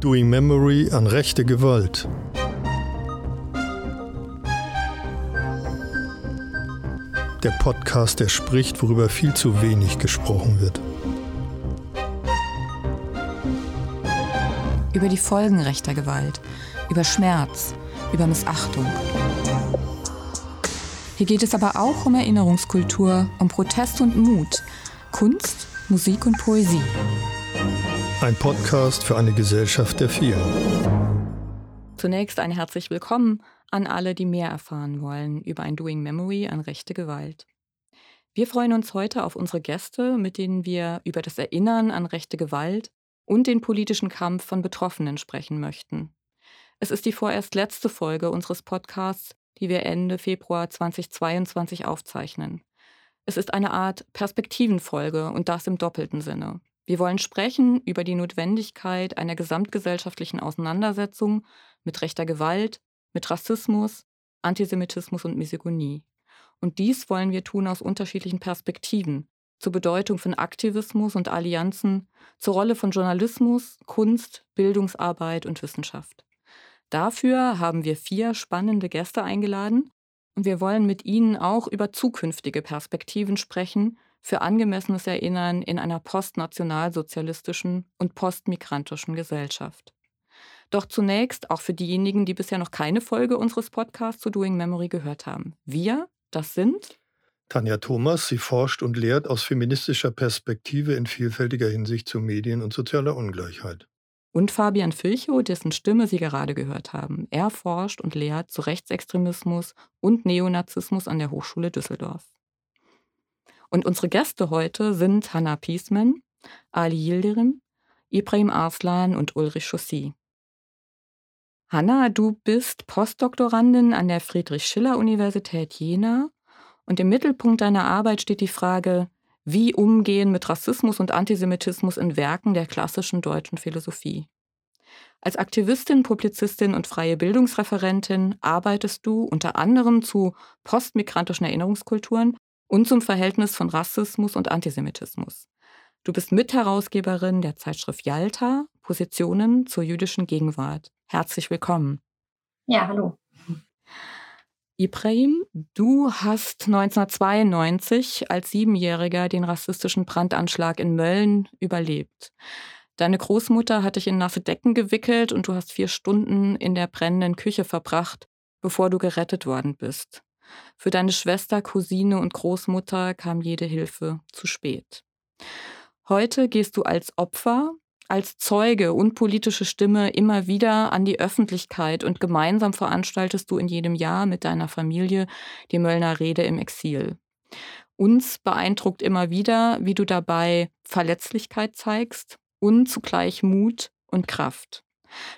Doing Memory an rechte Gewalt. Der Podcast, der spricht, worüber viel zu wenig gesprochen wird. Über die Folgen rechter Gewalt, über Schmerz, über Missachtung. Hier geht es aber auch um Erinnerungskultur, um Protest und Mut, Kunst, Musik und Poesie. Ein Podcast für eine Gesellschaft der vielen. Zunächst ein herzlich willkommen an alle, die mehr erfahren wollen über ein Doing Memory an rechte Gewalt. Wir freuen uns heute auf unsere Gäste, mit denen wir über das Erinnern an rechte Gewalt und den politischen Kampf von Betroffenen sprechen möchten. Es ist die vorerst letzte Folge unseres Podcasts, die wir Ende Februar 2022 aufzeichnen. Es ist eine Art Perspektivenfolge und das im doppelten Sinne. Wir wollen sprechen über die Notwendigkeit einer gesamtgesellschaftlichen Auseinandersetzung mit rechter Gewalt, mit Rassismus, Antisemitismus und Misogynie. Und dies wollen wir tun aus unterschiedlichen Perspektiven, zur Bedeutung von Aktivismus und Allianzen, zur Rolle von Journalismus, Kunst, Bildungsarbeit und Wissenschaft. Dafür haben wir vier spannende Gäste eingeladen und wir wollen mit ihnen auch über zukünftige Perspektiven sprechen für angemessenes Erinnern in einer postnationalsozialistischen und postmigrantischen Gesellschaft. Doch zunächst auch für diejenigen, die bisher noch keine Folge unseres Podcasts zu Doing Memory gehört haben. Wir, das sind Tanja Thomas, sie forscht und lehrt aus feministischer Perspektive in vielfältiger Hinsicht zu Medien und sozialer Ungleichheit. Und Fabian Filchow, dessen Stimme Sie gerade gehört haben. Er forscht und lehrt zu Rechtsextremismus und Neonazismus an der Hochschule Düsseldorf. Und unsere Gäste heute sind Hanna Piesman, Ali Yildirim, Ibrahim Arslan und Ulrich Chaussy. Hanna, du bist Postdoktorandin an der Friedrich-Schiller-Universität Jena und im Mittelpunkt deiner Arbeit steht die Frage, wie umgehen mit Rassismus und Antisemitismus in Werken der klassischen deutschen Philosophie. Als Aktivistin, Publizistin und freie Bildungsreferentin arbeitest du unter anderem zu postmigrantischen Erinnerungskulturen und zum Verhältnis von Rassismus und Antisemitismus. Du bist Mitherausgeberin der Zeitschrift Yalta, Positionen zur jüdischen Gegenwart. Herzlich willkommen. Ja, hallo. Ibrahim, du hast 1992 als Siebenjähriger den rassistischen Brandanschlag in Mölln überlebt. Deine Großmutter hat dich in nasse Decken gewickelt und du hast vier Stunden in der brennenden Küche verbracht, bevor du gerettet worden bist. Für deine Schwester, Cousine und Großmutter kam jede Hilfe zu spät. Heute gehst du als Opfer, als Zeuge und politische Stimme immer wieder an die Öffentlichkeit und gemeinsam veranstaltest du in jedem Jahr mit deiner Familie die Möllner Rede im Exil. Uns beeindruckt immer wieder, wie du dabei Verletzlichkeit zeigst und zugleich Mut und Kraft.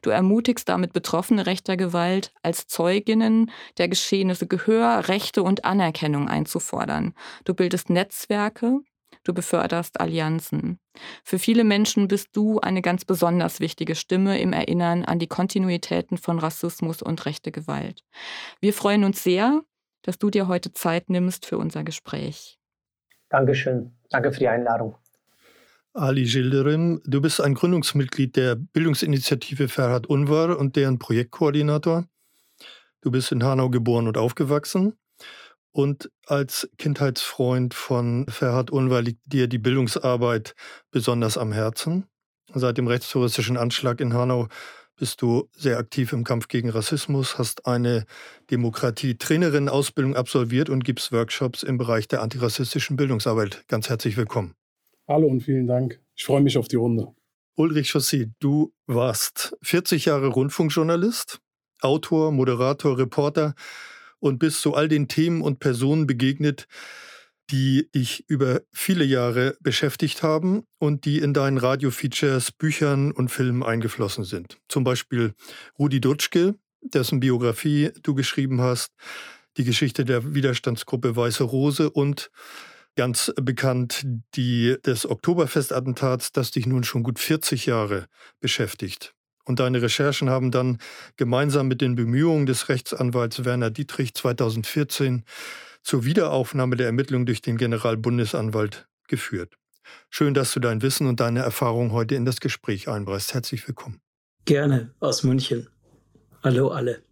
Du ermutigst damit Betroffene rechter Gewalt als Zeuginnen der Geschehnisse Gehör, Rechte und Anerkennung einzufordern. Du bildest Netzwerke, du beförderst Allianzen. Für viele Menschen bist du eine ganz besonders wichtige Stimme im Erinnern an die Kontinuitäten von Rassismus und rechte Gewalt. Wir freuen uns sehr, dass du dir heute Zeit nimmst für unser Gespräch. Dankeschön. Danke für die Einladung. Ali Gilderim, du bist ein Gründungsmitglied der Bildungsinitiative Ferhat Unvar und deren Projektkoordinator. Du bist in Hanau geboren und aufgewachsen. Und als Kindheitsfreund von Ferhat Unvar liegt dir die Bildungsarbeit besonders am Herzen. Seit dem rechtstouristischen Anschlag in Hanau bist du sehr aktiv im Kampf gegen Rassismus, hast eine Demokratie-Trainerin-Ausbildung absolviert und gibst Workshops im Bereich der antirassistischen Bildungsarbeit. Ganz herzlich willkommen. Hallo und vielen Dank. Ich freue mich auf die Runde. Ulrich Chaussy, du warst 40 Jahre Rundfunkjournalist, Autor, Moderator, Reporter und bist zu all den Themen und Personen begegnet, die dich über viele Jahre beschäftigt haben und die in deinen Radiofeatures, Büchern und Filmen eingeflossen sind. Zum Beispiel Rudi Dutschke, dessen Biografie du geschrieben hast, die Geschichte der Widerstandsgruppe Weiße Rose und Ganz bekannt die des Oktoberfestattentats, das dich nun schon gut 40 Jahre beschäftigt. Und deine Recherchen haben dann gemeinsam mit den Bemühungen des Rechtsanwalts Werner Dietrich 2014 zur Wiederaufnahme der Ermittlungen durch den Generalbundesanwalt geführt. Schön, dass du dein Wissen und deine Erfahrung heute in das Gespräch einbringst. Herzlich willkommen. Gerne, aus München. Hallo alle.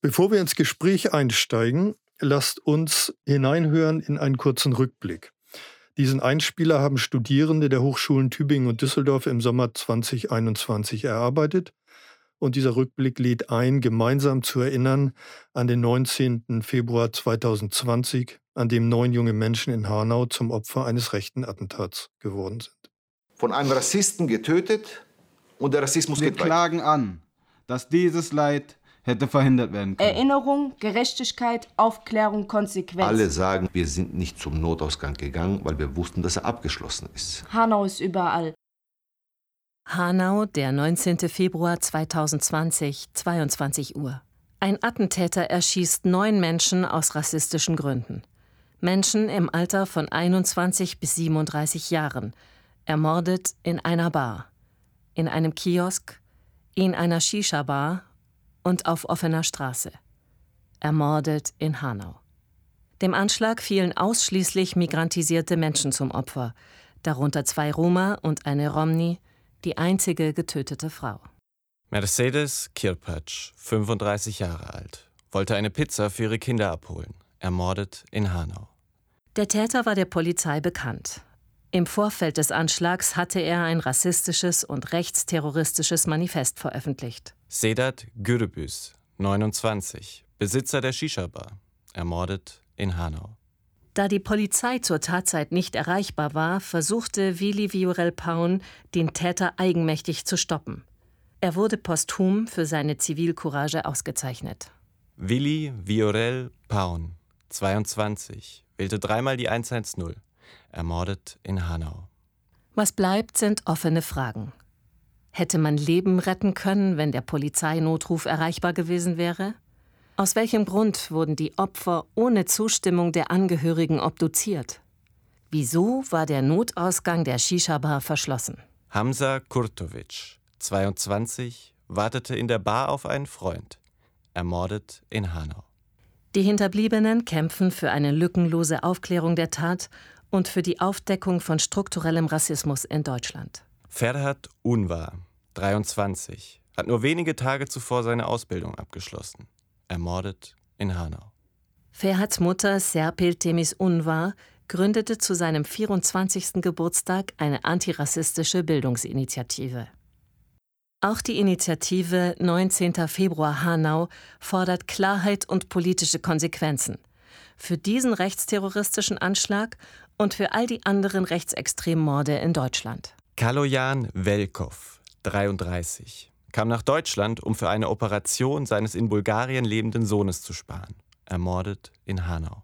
Bevor wir ins Gespräch einsteigen, lasst uns hineinhören in einen kurzen Rückblick. Diesen Einspieler haben Studierende der Hochschulen Tübingen und Düsseldorf im Sommer 2021 erarbeitet. Und dieser Rückblick lädt ein, gemeinsam zu erinnern an den 19. Februar 2020, an dem neun junge Menschen in Hanau zum Opfer eines rechten Attentats geworden sind. Von einem Rassisten getötet und der Rassismus Wir geht weiter. klagen an, dass dieses Leid hätte verhindert werden können. Erinnerung, Gerechtigkeit, Aufklärung, Konsequenz. Alle sagen, wir sind nicht zum Notausgang gegangen, weil wir wussten, dass er abgeschlossen ist. Hanau ist überall. Hanau, der 19. Februar 2020, 22 Uhr. Ein Attentäter erschießt neun Menschen aus rassistischen Gründen. Menschen im Alter von 21 bis 37 Jahren, ermordet in einer Bar, in einem Kiosk, in einer Shisha-Bar und auf offener Straße. Ermordet in Hanau. Dem Anschlag fielen ausschließlich migrantisierte Menschen zum Opfer, darunter zwei Roma und eine Romni, die einzige getötete Frau. Mercedes Kirpatsch, 35 Jahre alt, wollte eine Pizza für ihre Kinder abholen, ermordet in Hanau. Der Täter war der Polizei bekannt. Im Vorfeld des Anschlags hatte er ein rassistisches und rechtsterroristisches Manifest veröffentlicht. Sedat Gürbüz, 29, Besitzer der Shisha-Bar, ermordet in Hanau. Da die Polizei zur Tatzeit nicht erreichbar war, versuchte Willi Viorel Paun, den Täter eigenmächtig zu stoppen. Er wurde posthum für seine Zivilcourage ausgezeichnet. Willi Viorel Paun, 22, wählte dreimal die 110, ermordet in Hanau. Was bleibt, sind offene Fragen. Hätte man Leben retten können, wenn der Polizeinotruf erreichbar gewesen wäre? Aus welchem Grund wurden die Opfer ohne Zustimmung der Angehörigen obduziert? Wieso war der Notausgang der Shisha-Bar verschlossen? Hamza Kurtovic, 22, wartete in der Bar auf einen Freund, ermordet in Hanau. Die Hinterbliebenen kämpfen für eine lückenlose Aufklärung der Tat und für die Aufdeckung von strukturellem Rassismus in Deutschland. Ferhat Unvar, 23, hat nur wenige Tage zuvor seine Ausbildung abgeschlossen, ermordet in Hanau. Ferhats Mutter Serpil Temis Unvar gründete zu seinem 24. Geburtstag eine antirassistische Bildungsinitiative. Auch die Initiative 19. Februar Hanau fordert Klarheit und politische Konsequenzen. Für diesen rechtsterroristischen Anschlag und für all die anderen rechtsextremen Morde in Deutschland. Kaloyan Velkov, 33, kam nach Deutschland, um für eine Operation seines in Bulgarien lebenden Sohnes zu sparen. Ermordet in Hanau.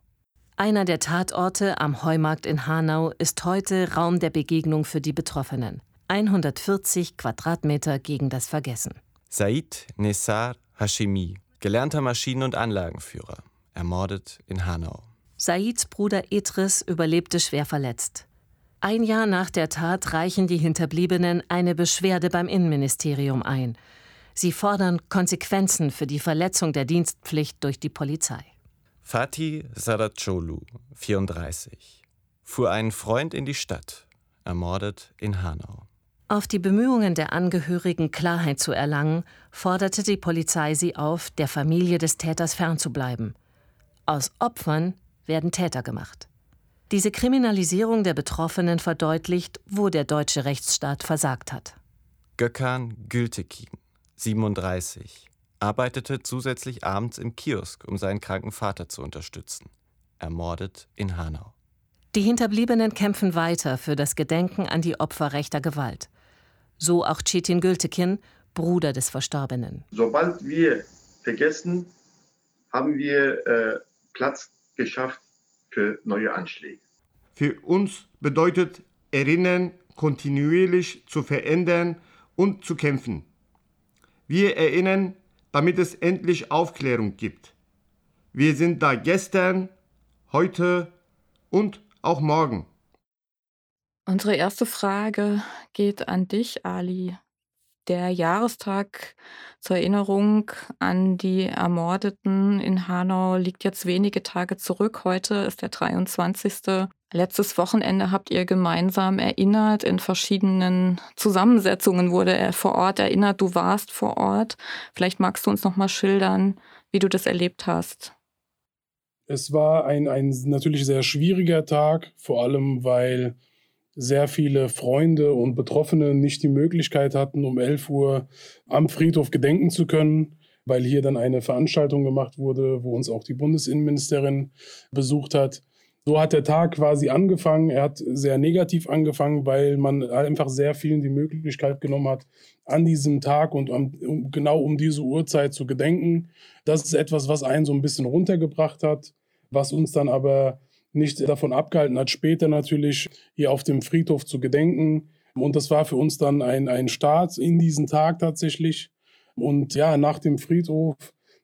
Einer der Tatorte am Heumarkt in Hanau ist heute Raum der Begegnung für die Betroffenen. 140 Quadratmeter gegen das Vergessen. Said Nessar Hashemi, gelernter Maschinen- und Anlagenführer, ermordet in Hanau. Saids Bruder Idris überlebte schwer verletzt. Ein Jahr nach der Tat reichen die Hinterbliebenen eine Beschwerde beim Innenministerium ein. Sie fordern Konsequenzen für die Verletzung der Dienstpflicht durch die Polizei. Fatih Saracolu, 34, fuhr einen Freund in die Stadt, ermordet in Hanau. Auf die Bemühungen der Angehörigen Klarheit zu erlangen, forderte die Polizei sie auf, der Familie des Täters fernzubleiben. Aus Opfern werden Täter gemacht. Diese Kriminalisierung der Betroffenen verdeutlicht, wo der deutsche Rechtsstaat versagt hat. Gökhan Gültekin, 37, arbeitete zusätzlich abends im Kiosk, um seinen kranken Vater zu unterstützen. Ermordet in Hanau. Die Hinterbliebenen kämpfen weiter für das Gedenken an die Opfer rechter Gewalt. So auch Çetin Gültekin, Bruder des Verstorbenen. Sobald wir vergessen, haben wir äh, Platz geschafft für neue Anschläge. Für uns bedeutet Erinnern kontinuierlich zu verändern und zu kämpfen. Wir erinnern, damit es endlich Aufklärung gibt. Wir sind da gestern, heute und auch morgen. Unsere erste Frage geht an dich, Ali. Der Jahrestag zur Erinnerung an die Ermordeten in Hanau liegt jetzt wenige Tage zurück. Heute ist der 23. Letztes Wochenende habt ihr gemeinsam erinnert. In verschiedenen Zusammensetzungen wurde er vor Ort erinnert. Du warst vor Ort. Vielleicht magst du uns noch mal schildern, wie du das erlebt hast. Es war ein, ein natürlich sehr schwieriger Tag, vor allem weil sehr viele Freunde und Betroffene nicht die Möglichkeit hatten, um 11 Uhr am Friedhof gedenken zu können, weil hier dann eine Veranstaltung gemacht wurde, wo uns auch die Bundesinnenministerin besucht hat. So hat der Tag quasi angefangen. Er hat sehr negativ angefangen, weil man einfach sehr vielen die Möglichkeit genommen hat, an diesem Tag und um, genau um diese Uhrzeit zu gedenken. Das ist etwas, was einen so ein bisschen runtergebracht hat, was uns dann aber nicht davon abgehalten hat, später natürlich hier auf dem Friedhof zu gedenken. Und das war für uns dann ein, ein Start in diesen Tag tatsächlich. Und ja, nach dem Friedhof,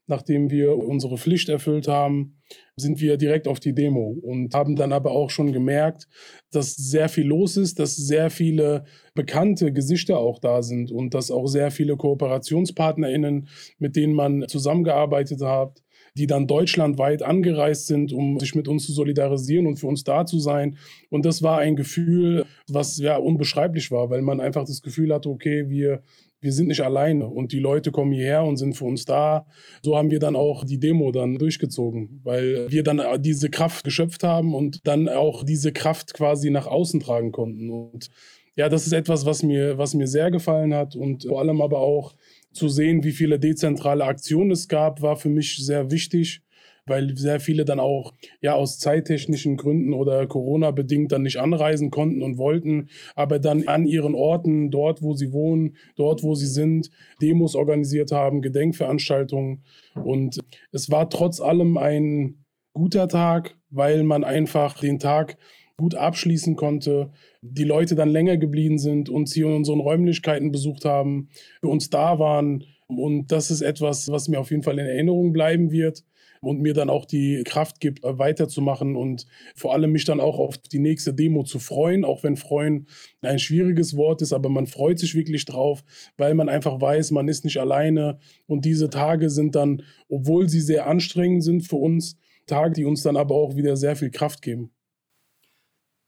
nachdem wir unsere Pflicht erfüllt haben, sind wir direkt auf die Demo und haben dann aber auch schon gemerkt, dass sehr viel los ist, dass sehr viele bekannte Gesichter auch da sind und dass auch sehr viele KooperationspartnerInnen, mit denen man zusammengearbeitet hat, die dann deutschlandweit angereist sind, um sich mit uns zu solidarisieren und für uns da zu sein. Und das war ein Gefühl, was ja unbeschreiblich war, weil man einfach das Gefühl hatte, okay, wir, wir sind nicht alleine und die Leute kommen hierher und sind für uns da. So haben wir dann auch die Demo dann durchgezogen, weil wir dann diese Kraft geschöpft haben und dann auch diese Kraft quasi nach außen tragen konnten. Und ja, das ist etwas, was mir, was mir sehr gefallen hat und vor allem aber auch zu sehen, wie viele dezentrale Aktionen es gab, war für mich sehr wichtig, weil sehr viele dann auch ja aus zeittechnischen Gründen oder Corona bedingt dann nicht anreisen konnten und wollten, aber dann an ihren Orten, dort wo sie wohnen, dort wo sie sind, Demos organisiert haben, Gedenkveranstaltungen. Und es war trotz allem ein guter Tag, weil man einfach den Tag gut abschließen konnte, die Leute dann länger geblieben sind, uns hier in unseren Räumlichkeiten besucht haben, für uns da waren. Und das ist etwas, was mir auf jeden Fall in Erinnerung bleiben wird und mir dann auch die Kraft gibt, weiterzumachen und vor allem mich dann auch auf die nächste Demo zu freuen, auch wenn freuen ein schwieriges Wort ist, aber man freut sich wirklich drauf, weil man einfach weiß, man ist nicht alleine und diese Tage sind dann, obwohl sie sehr anstrengend sind für uns, Tage, die uns dann aber auch wieder sehr viel Kraft geben.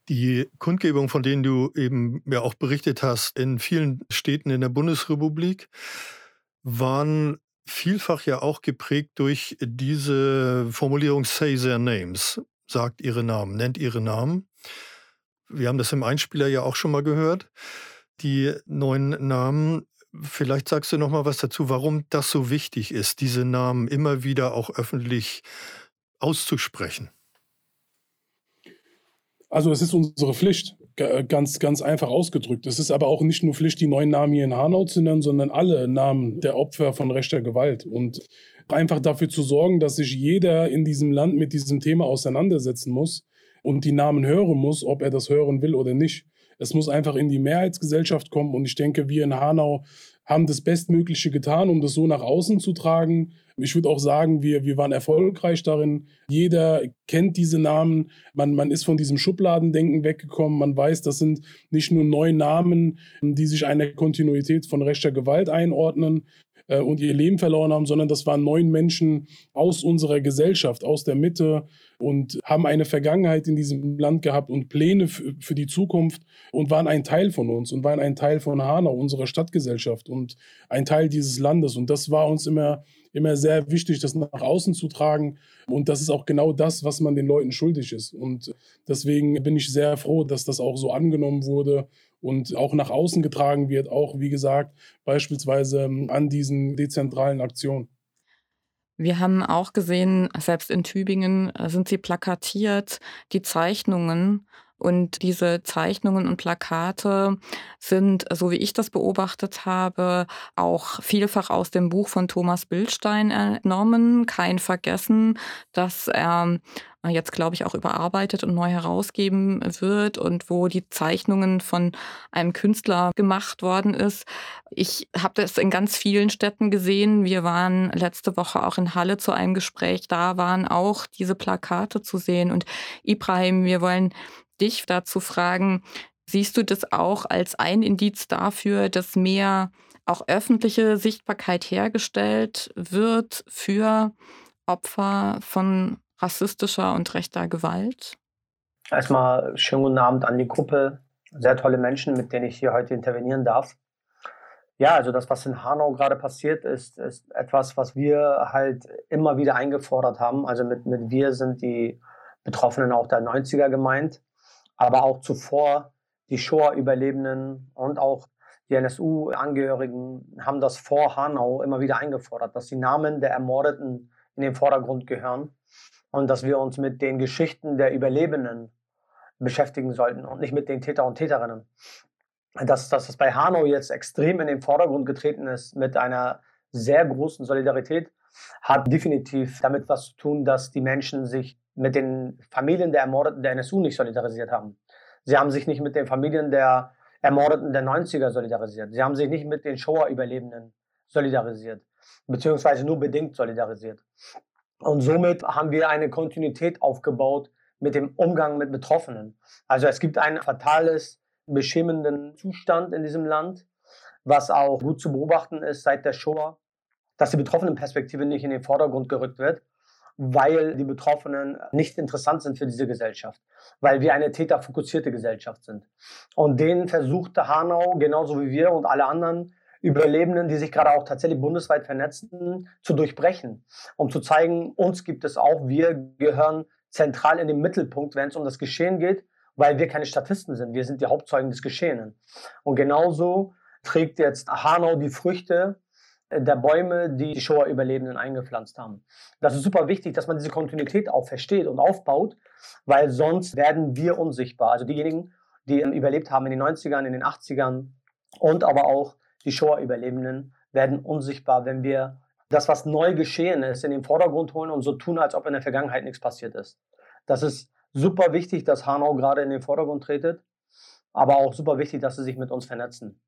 Die Kundgebung, von denen du eben ja auch berichtet hast, in vielen Städten in der Bundesrepublik, waren vielfach ja auch geprägt durch diese Formulierung Say their names, sagt ihre Namen, nennt ihre Namen. Wir haben das im Einspieler ja auch schon mal gehört, die neuen Namen. Vielleicht sagst du noch mal was dazu, warum das so wichtig ist, diese Namen immer wieder auch öffentlich auszusprechen. Also es ist unsere Pflicht, ganz, ganz einfach ausgedrückt. Es ist aber auch nicht nur Pflicht, die neuen Namen hier in Hanau zu nennen, sondern alle Namen der Opfer von rechter Gewalt. Und einfach dafür zu sorgen, dass sich jeder in diesem Land mit diesem Thema auseinandersetzen muss und die Namen hören muss, ob er das hören will oder nicht. Es muss einfach in die Mehrheitsgesellschaft kommen und ich denke, wir in Hanau haben das Bestmögliche getan, um das so nach außen zu tragen. Ich würde auch sagen, wir, wir waren erfolgreich darin. Jeder kennt diese Namen. Man, man ist von diesem Schubladendenken weggekommen. Man weiß, das sind nicht nur neue Namen, die sich einer Kontinuität von rechter Gewalt einordnen, äh, und ihr Leben verloren haben, sondern das waren neun Menschen aus unserer Gesellschaft, aus der Mitte und haben eine Vergangenheit in diesem Land gehabt und Pläne für die Zukunft und waren ein Teil von uns und waren ein Teil von Hanau, unserer Stadtgesellschaft und ein Teil dieses Landes. Und das war uns immer, immer sehr wichtig, das nach außen zu tragen. Und das ist auch genau das, was man den Leuten schuldig ist. Und deswegen bin ich sehr froh, dass das auch so angenommen wurde und auch nach außen getragen wird, auch wie gesagt, beispielsweise ähm, an diesen dezentralen Aktionen. Wir haben auch gesehen, selbst in Tübingen äh, sind sie plakatiert, die Zeichnungen. Und diese Zeichnungen und Plakate sind, so wie ich das beobachtet habe, auch vielfach aus dem Buch von Thomas Bildstein entnommen. Kein Vergessen, dass er jetzt, glaube ich, auch überarbeitet und neu herausgeben wird und wo die Zeichnungen von einem Künstler gemacht worden ist. Ich habe das in ganz vielen Städten gesehen. Wir waren letzte Woche auch in Halle zu einem Gespräch. Da waren auch diese Plakate zu sehen. Und Ibrahim, wir wollen dich dazu fragen, siehst du das auch als ein Indiz dafür, dass mehr auch öffentliche Sichtbarkeit hergestellt wird für Opfer von rassistischer und rechter Gewalt? Erstmal schönen guten Abend an die Gruppe. Sehr tolle Menschen, mit denen ich hier heute intervenieren darf. Ja, also das, was in Hanau gerade passiert ist, ist etwas, was wir halt immer wieder eingefordert haben. Also mit, mit wir sind die Betroffenen auch der 90er gemeint, aber auch zuvor die Shoah-Überlebenden und auch die NSU-Angehörigen haben das vor Hanau immer wieder eingefordert, dass die Namen der Ermordeten in den Vordergrund gehören und dass wir uns mit den Geschichten der Überlebenden beschäftigen sollten und nicht mit den Täter und Täterinnen. Dass, dass es bei Hanau jetzt extrem in den Vordergrund getreten ist mit einer sehr großen Solidarität, hat definitiv damit was zu tun, dass die Menschen sich mit den Familien der Ermordeten der NSU nicht solidarisiert haben. Sie haben sich nicht mit den Familien der Ermordeten der 90er solidarisiert. Sie haben sich nicht mit den Shoah-Überlebenden solidarisiert, beziehungsweise nur bedingt solidarisiert. Und somit haben wir eine Kontinuität aufgebaut mit dem Umgang mit Betroffenen. Also es gibt ein fatales, beschämenden Zustand in diesem Land, was auch gut zu beobachten ist seit der Shoah, dass die Betroffenenperspektive nicht in den Vordergrund gerückt wird, weil die Betroffenen nicht interessant sind für diese Gesellschaft, weil wir eine täterfokussierte Gesellschaft sind. Und den versuchte Hanau, genauso wie wir und alle anderen, Überlebenden, die sich gerade auch tatsächlich bundesweit vernetzen, zu durchbrechen, um zu zeigen, uns gibt es auch, wir gehören zentral in den Mittelpunkt, wenn es um das Geschehen geht, weil wir keine Statisten sind, wir sind die Hauptzeugen des Geschehenen. Und genauso trägt jetzt Hanau die Früchte der Bäume, die die Shoah-Überlebenden eingepflanzt haben. Das ist super wichtig, dass man diese Kontinuität auch versteht und aufbaut, weil sonst werden wir unsichtbar. Also diejenigen, die überlebt haben in den 90ern, in den 80ern und aber auch die Shoah-Überlebenden werden unsichtbar, wenn wir das, was neu geschehen ist, in den Vordergrund holen und so tun, als ob in der Vergangenheit nichts passiert ist. Das ist super wichtig, dass Hanau gerade in den Vordergrund tretet, aber auch super wichtig, dass sie sich mit uns vernetzen.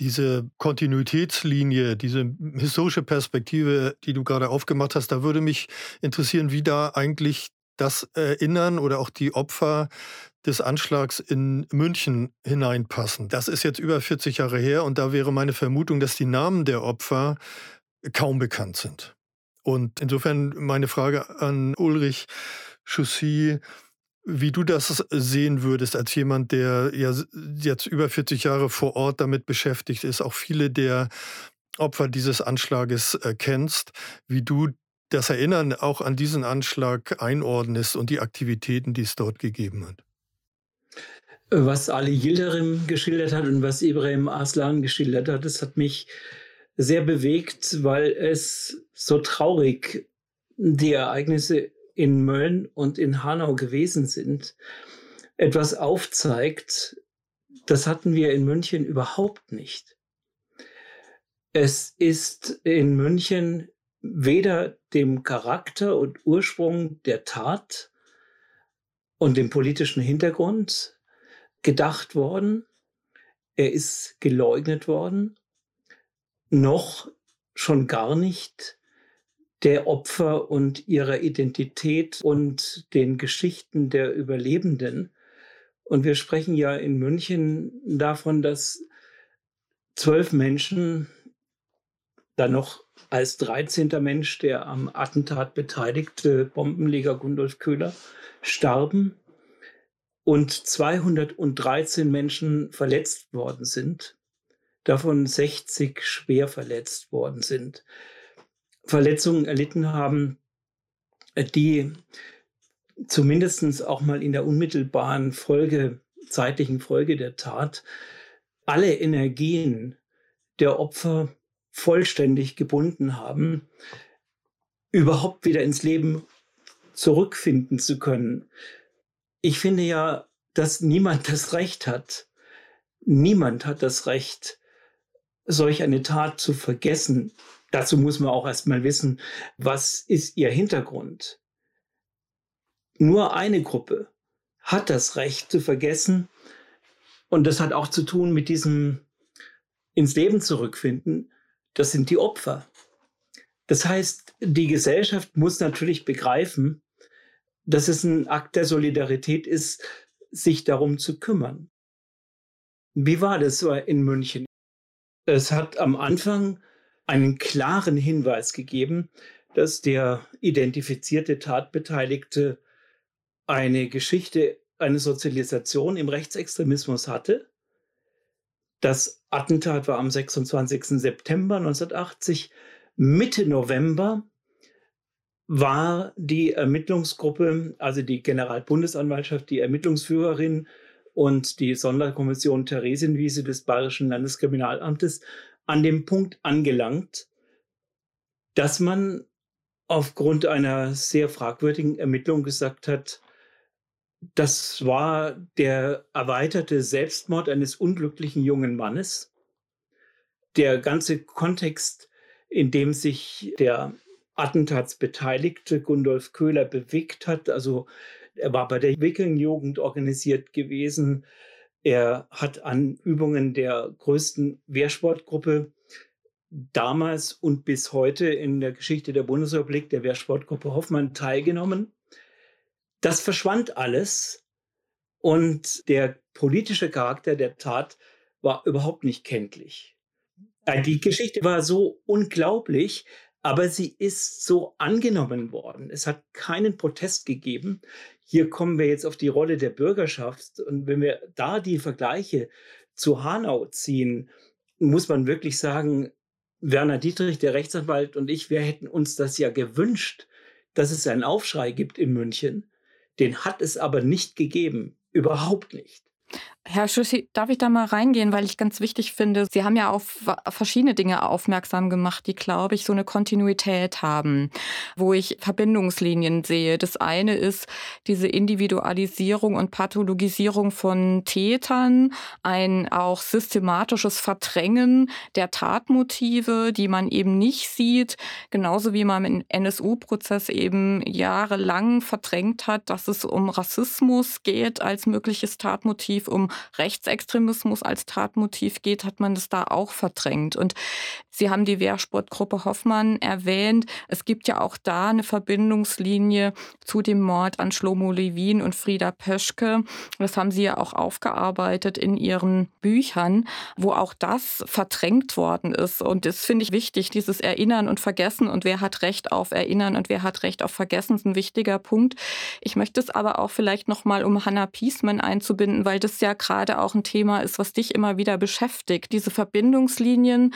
Diese Kontinuitätslinie, diese historische Perspektive, die du gerade aufgemacht hast, da würde mich interessieren, wie da eigentlich das Erinnern oder auch die Opfer des Anschlags in München hineinpassen. Das ist jetzt über 40 Jahre her und da wäre meine Vermutung, dass die Namen der Opfer kaum bekannt sind. Und insofern meine Frage an Ulrich Chaussy, wie du das sehen würdest als jemand, der ja jetzt über 40 Jahre vor Ort damit beschäftigt ist, auch viele der Opfer dieses Anschlages äh, kennst, wie du das Erinnern auch an diesen Anschlag einordnest und die Aktivitäten, die es dort gegeben hat. Was Ali Yildirim geschildert hat und was Ibrahim Aslan geschildert hat, das hat mich sehr bewegt, weil es so traurig die Ereignisse in Mölln und in Hanau gewesen sind, etwas aufzeigt, das hatten wir in München überhaupt nicht. Es ist in München weder dem Charakter und Ursprung der Tat und dem politischen Hintergrund gedacht worden. Er ist geleugnet worden, noch schon gar nicht der Opfer und ihrer Identität und den Geschichten der Überlebenden. Und wir sprechen ja in München davon, dass zwölf Menschen, dann noch als 13. Mensch der am Attentat beteiligte Bombenleger Gundolf Köhler, starben und 213 Menschen verletzt worden sind, davon 60 schwer verletzt worden sind. Verletzungen erlitten haben, die zumindest auch mal in der unmittelbaren Folge, zeitlichen Folge der Tat, alle Energien der Opfer vollständig gebunden haben, überhaupt wieder ins Leben zurückfinden zu können. Ich finde ja, dass niemand das Recht hat. Niemand hat das Recht, solch eine Tat zu vergessen. Dazu muss man auch erstmal wissen, was ist ihr Hintergrund. Nur eine Gruppe hat das Recht zu vergessen. Und das hat auch zu tun mit diesem ins Leben zurückfinden. Das sind die Opfer. Das heißt, die Gesellschaft muss natürlich begreifen, dass es ein Akt der Solidarität ist, sich darum zu kümmern. Wie war das in München? Es hat am Anfang einen klaren Hinweis gegeben, dass der identifizierte Tatbeteiligte eine Geschichte, eine Sozialisation im Rechtsextremismus hatte. Das Attentat war am 26. September 1980. Mitte November war die Ermittlungsgruppe, also die Generalbundesanwaltschaft, die Ermittlungsführerin und die Sonderkommission Theresienwiese des Bayerischen Landeskriminalamtes an dem Punkt angelangt, dass man aufgrund einer sehr fragwürdigen Ermittlung gesagt hat, das war der erweiterte Selbstmord eines unglücklichen jungen Mannes. Der ganze Kontext, in dem sich der Attentatsbeteiligte Gundolf Köhler bewegt hat, also er war bei der Wiking-Jugend organisiert gewesen. Er hat an Übungen der größten Wehrsportgruppe damals und bis heute in der Geschichte der Bundesrepublik, der Wehrsportgruppe Hoffmann, teilgenommen. Das verschwand alles und der politische Charakter der Tat war überhaupt nicht kenntlich. Äh, die Geschichte war so unglaublich, aber sie ist so angenommen worden. Es hat keinen Protest gegeben. Hier kommen wir jetzt auf die Rolle der Bürgerschaft. Und wenn wir da die Vergleiche zu Hanau ziehen, muss man wirklich sagen, Werner Dietrich, der Rechtsanwalt und ich, wir hätten uns das ja gewünscht, dass es einen Aufschrei gibt in München. Den hat es aber nicht gegeben. Überhaupt nicht. Herr Schüssi, darf ich da mal reingehen, weil ich ganz wichtig finde, Sie haben ja auf verschiedene Dinge aufmerksam gemacht, die, glaube ich, so eine Kontinuität haben, wo ich Verbindungslinien sehe. Das eine ist diese Individualisierung und Pathologisierung von Tätern, ein auch systematisches Verdrängen der Tatmotive, die man eben nicht sieht, genauso wie man im NSU-Prozess eben jahrelang verdrängt hat, dass es um Rassismus geht als mögliches Tatmotiv, um Rechtsextremismus als Tatmotiv geht, hat man das da auch verdrängt. Und Sie haben die Wehrsportgruppe Hoffmann erwähnt. Es gibt ja auch da eine Verbindungslinie zu dem Mord an Schlomo Levin und Frieda Pöschke. Das haben Sie ja auch aufgearbeitet in Ihren Büchern, wo auch das verdrängt worden ist. Und das finde ich wichtig, dieses Erinnern und Vergessen. Und wer hat Recht auf Erinnern und wer hat Recht auf Vergessen, ist ein wichtiger Punkt. Ich möchte es aber auch vielleicht nochmal, um Hannah Piesman einzubinden, weil das ja gerade auch ein Thema ist, was dich immer wieder beschäftigt. Diese Verbindungslinien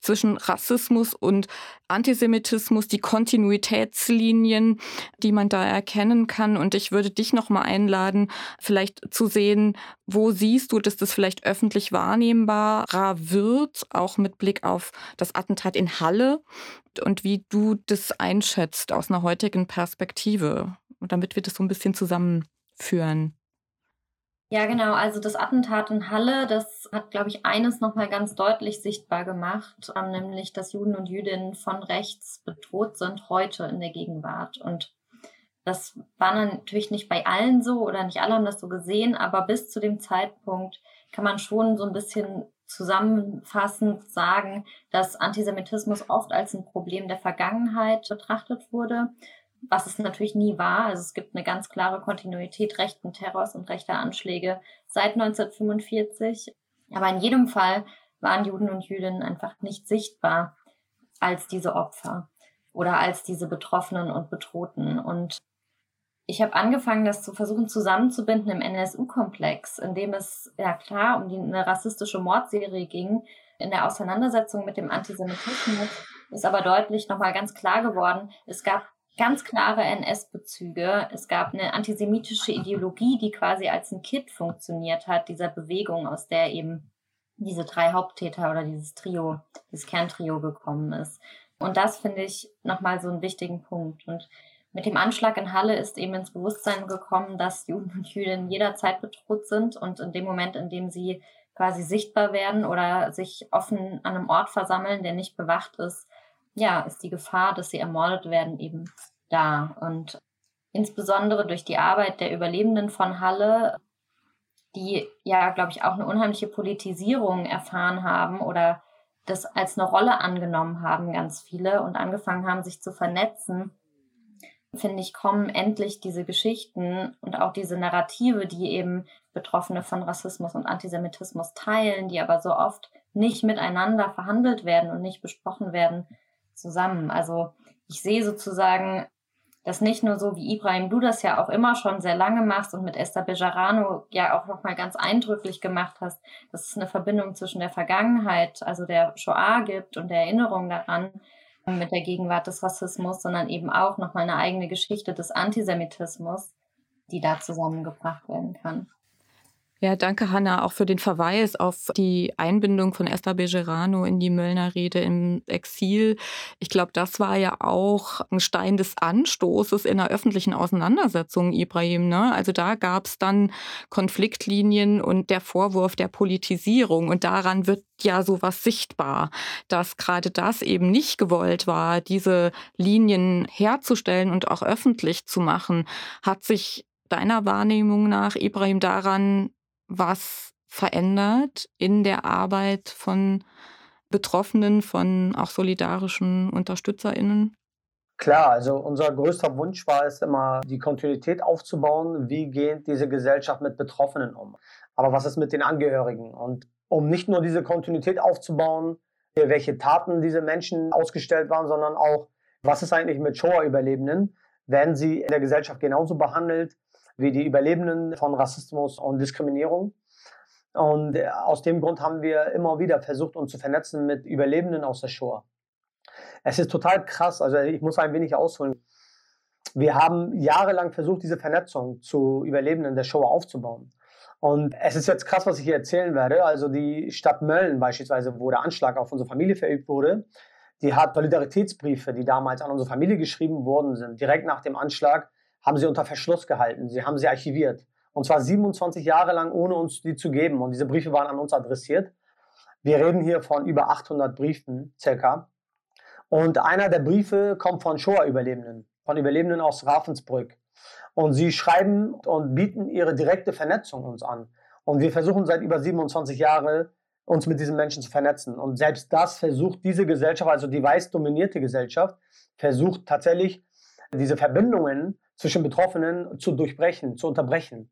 zwischen Rassismus und Antisemitismus, die Kontinuitätslinien, die man da erkennen kann. Und ich würde dich noch mal einladen, vielleicht zu sehen, wo siehst du, dass das vielleicht öffentlich wahrnehmbarer wird, auch mit Blick auf das Attentat in Halle und wie du das einschätzt aus einer heutigen Perspektive, damit wir das so ein bisschen zusammenführen. Ja, genau. Also das Attentat in Halle, das hat, glaube ich, eines nochmal ganz deutlich sichtbar gemacht, ähm, nämlich, dass Juden und Jüdinnen von rechts bedroht sind heute in der Gegenwart. Und das war natürlich nicht bei allen so oder nicht alle haben das so gesehen, aber bis zu dem Zeitpunkt kann man schon so ein bisschen zusammenfassend sagen, dass Antisemitismus oft als ein Problem der Vergangenheit betrachtet wurde was es natürlich nie war. Also es gibt eine ganz klare Kontinuität rechten Terrors und rechter Anschläge seit 1945. Aber in jedem Fall waren Juden und Jüdinnen einfach nicht sichtbar als diese Opfer oder als diese Betroffenen und Bedrohten. Und ich habe angefangen, das zu versuchen zusammenzubinden im NSU-Komplex, in dem es ja klar um die, eine rassistische Mordserie ging. In der Auseinandersetzung mit dem Antisemitismus ist aber deutlich nochmal ganz klar geworden, es gab ganz klare NS-Bezüge. Es gab eine antisemitische Ideologie, die quasi als ein Kit funktioniert hat, dieser Bewegung, aus der eben diese drei Haupttäter oder dieses Trio, dieses Kerntrio gekommen ist. Und das finde ich nochmal so einen wichtigen Punkt. Und mit dem Anschlag in Halle ist eben ins Bewusstsein gekommen, dass Juden und Jüdinnen jederzeit bedroht sind und in dem Moment, in dem sie quasi sichtbar werden oder sich offen an einem Ort versammeln, der nicht bewacht ist, ja, ist die Gefahr, dass sie ermordet werden, eben da. Und insbesondere durch die Arbeit der Überlebenden von Halle, die ja, glaube ich, auch eine unheimliche Politisierung erfahren haben oder das als eine Rolle angenommen haben, ganz viele, und angefangen haben, sich zu vernetzen, finde ich, kommen endlich diese Geschichten und auch diese Narrative, die eben Betroffene von Rassismus und Antisemitismus teilen, die aber so oft nicht miteinander verhandelt werden und nicht besprochen werden zusammen. Also ich sehe sozusagen das nicht nur so, wie Ibrahim, du das ja auch immer schon sehr lange machst und mit Esther Bejarano ja auch nochmal ganz eindrücklich gemacht hast, dass es eine Verbindung zwischen der Vergangenheit, also der Shoah gibt und der Erinnerung daran mit der Gegenwart des Rassismus, sondern eben auch nochmal eine eigene Geschichte des Antisemitismus, die da zusammengebracht werden kann. Ja, danke, Hanna, auch für den Verweis auf die Einbindung von Esther Bejerano in die Möllner Rede im Exil. Ich glaube, das war ja auch ein Stein des Anstoßes in der öffentlichen Auseinandersetzung, Ibrahim. Ne? Also da gab es dann Konfliktlinien und der Vorwurf der Politisierung. Und daran wird ja sowas sichtbar, dass gerade das eben nicht gewollt war, diese Linien herzustellen und auch öffentlich zu machen. Hat sich deiner Wahrnehmung nach, Ibrahim, daran was verändert in der Arbeit von Betroffenen, von auch solidarischen UnterstützerInnen? Klar, also unser größter Wunsch war es immer, die Kontinuität aufzubauen. Wie geht diese Gesellschaft mit Betroffenen um? Aber was ist mit den Angehörigen? Und um nicht nur diese Kontinuität aufzubauen, welche Taten diese Menschen ausgestellt waren, sondern auch, was ist eigentlich mit Shoah-Überlebenden? Werden sie in der Gesellschaft genauso behandelt? Wie die Überlebenden von Rassismus und Diskriminierung. Und äh, aus dem Grund haben wir immer wieder versucht, uns zu vernetzen mit Überlebenden aus der Shoah. Es ist total krass, also ich muss ein wenig ausholen. Wir haben jahrelang versucht, diese Vernetzung zu Überlebenden der Shoah aufzubauen. Und es ist jetzt krass, was ich hier erzählen werde. Also die Stadt Mölln beispielsweise, wo der Anschlag auf unsere Familie verübt wurde, die hat Solidaritätsbriefe, die damals an unsere Familie geschrieben worden sind, direkt nach dem Anschlag haben sie unter Verschluss gehalten. Sie haben sie archiviert. Und zwar 27 Jahre lang, ohne uns die zu geben. Und diese Briefe waren an uns adressiert. Wir reden hier von über 800 Briefen circa. Und einer der Briefe kommt von Shoah-Überlebenden, von Überlebenden aus Ravensbrück. Und sie schreiben und bieten ihre direkte Vernetzung uns an. Und wir versuchen seit über 27 Jahren, uns mit diesen Menschen zu vernetzen. Und selbst das versucht diese Gesellschaft, also die weiß dominierte Gesellschaft, versucht tatsächlich diese Verbindungen zwischen Betroffenen zu durchbrechen, zu unterbrechen,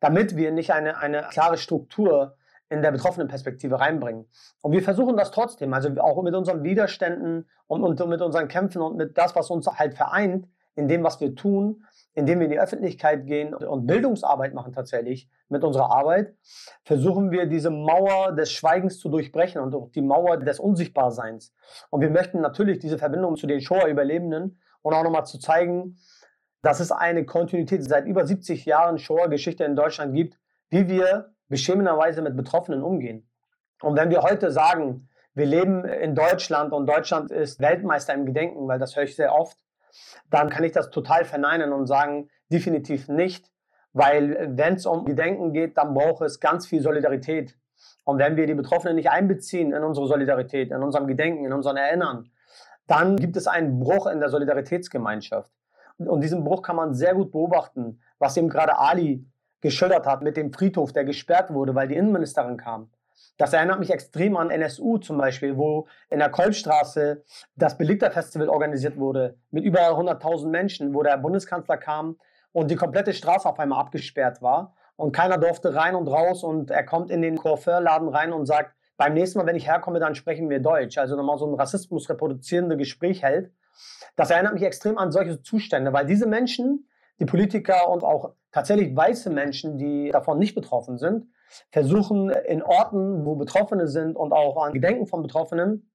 damit wir nicht eine, eine klare Struktur in der betroffenen Perspektive reinbringen. Und wir versuchen das trotzdem, also auch mit unseren Widerständen und, und mit unseren Kämpfen und mit das, was uns halt vereint, in dem, was wir tun, indem wir in die Öffentlichkeit gehen und Bildungsarbeit machen tatsächlich mit unserer Arbeit, versuchen wir diese Mauer des Schweigens zu durchbrechen und auch die Mauer des Unsichtbarseins. Und wir möchten natürlich diese Verbindung zu den Shoah-Überlebenden und auch nochmal zu zeigen, dass es eine Kontinuität seit über 70 Jahren Shoah-Geschichte in Deutschland gibt, wie wir beschämenderweise mit Betroffenen umgehen. Und wenn wir heute sagen, wir leben in Deutschland und Deutschland ist Weltmeister im Gedenken, weil das höre ich sehr oft, dann kann ich das total verneinen und sagen, definitiv nicht, weil wenn es um Gedenken geht, dann braucht es ganz viel Solidarität. Und wenn wir die Betroffenen nicht einbeziehen in unsere Solidarität, in unserem Gedenken, in unserem Erinnern, dann gibt es einen Bruch in der Solidaritätsgemeinschaft. Und diesen Bruch kann man sehr gut beobachten, was eben gerade Ali geschildert hat mit dem Friedhof, der gesperrt wurde, weil die Innenministerin kam. Das erinnert mich extrem an NSU zum Beispiel, wo in der Kolbstraße das Belikter-Festival organisiert wurde mit über 100.000 Menschen, wo der Bundeskanzler kam und die komplette Straße auf einmal abgesperrt war und keiner durfte rein und raus und er kommt in den Coiffeurladen rein und sagt, beim nächsten Mal, wenn ich herkomme, dann sprechen wir Deutsch. Also nochmal so ein Rassismus reproduzierende Gespräch hält. Das erinnert mich extrem an solche Zustände, weil diese Menschen, die Politiker und auch tatsächlich weiße Menschen, die davon nicht betroffen sind, versuchen in Orten, wo Betroffene sind und auch an Gedenken von Betroffenen,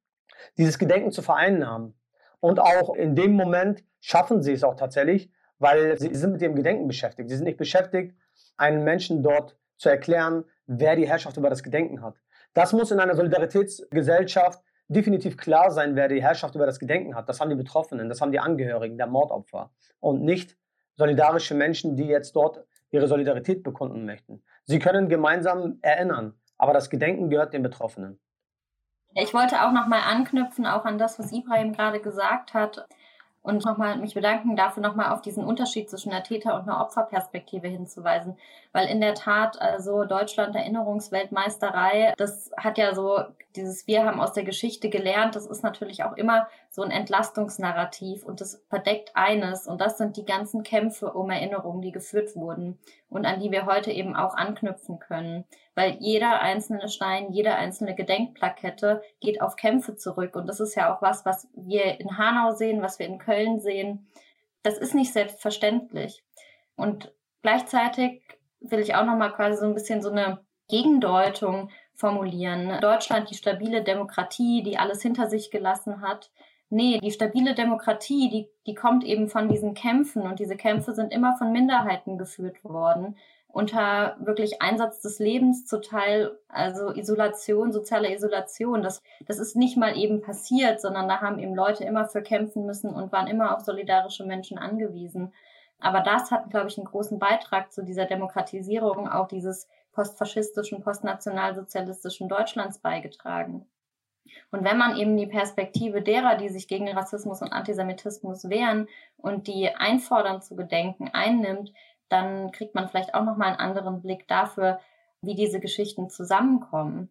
dieses Gedenken zu vereinnahmen. Und auch in dem Moment schaffen sie es auch tatsächlich, weil sie sind mit dem Gedenken beschäftigt. Sie sind nicht beschäftigt, einen Menschen dort zu erklären, wer die Herrschaft über das Gedenken hat. Das muss in einer Solidaritätsgesellschaft definitiv klar sein, wer die Herrschaft über das Gedenken hat. Das haben die Betroffenen, das haben die Angehörigen der Mordopfer und nicht solidarische Menschen, die jetzt dort ihre Solidarität bekunden möchten. Sie können gemeinsam erinnern, aber das Gedenken gehört den Betroffenen. Ich wollte auch nochmal anknüpfen, auch an das, was Ibrahim gerade gesagt hat und nochmal mich bedanken dafür, nochmal auf diesen Unterschied zwischen einer Täter- und einer Opferperspektive hinzuweisen. Weil in der Tat, also Deutschland Erinnerungsweltmeisterei, das hat ja so dieses Wir haben aus der Geschichte gelernt, das ist natürlich auch immer so ein Entlastungsnarrativ und das verdeckt eines und das sind die ganzen Kämpfe um Erinnerungen, die geführt wurden und an die wir heute eben auch anknüpfen können. Weil jeder einzelne Stein, jede einzelne Gedenkplakette geht auf Kämpfe zurück und das ist ja auch was, was wir in Hanau sehen, was wir in Köln sehen. Das ist nicht selbstverständlich. Und gleichzeitig will ich auch nochmal quasi so ein bisschen so eine Gegendeutung formulieren. Deutschland die stabile Demokratie, die alles hinter sich gelassen hat. Nee, die stabile Demokratie, die, die kommt eben von diesen Kämpfen und diese Kämpfe sind immer von Minderheiten geführt worden. Unter wirklich Einsatz des Lebens zu Teil, also Isolation, soziale Isolation. Das, das ist nicht mal eben passiert, sondern da haben eben Leute immer für kämpfen müssen und waren immer auf solidarische Menschen angewiesen. Aber das hat, glaube ich, einen großen Beitrag zu dieser Demokratisierung auch dieses postfaschistischen, postnationalsozialistischen Deutschlands beigetragen. Und wenn man eben die Perspektive derer, die sich gegen Rassismus und Antisemitismus wehren und die einfordern zu gedenken, einnimmt, dann kriegt man vielleicht auch nochmal einen anderen Blick dafür, wie diese Geschichten zusammenkommen.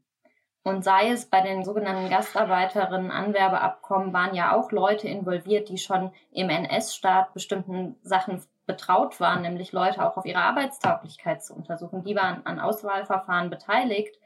Und sei es bei den sogenannten Gastarbeiterinnen Anwerbeabkommen waren ja auch Leute involviert, die schon im NS-Staat bestimmten Sachen betraut waren, nämlich Leute auch auf ihre Arbeitstauglichkeit zu untersuchen. Die waren an Auswahlverfahren beteiligt.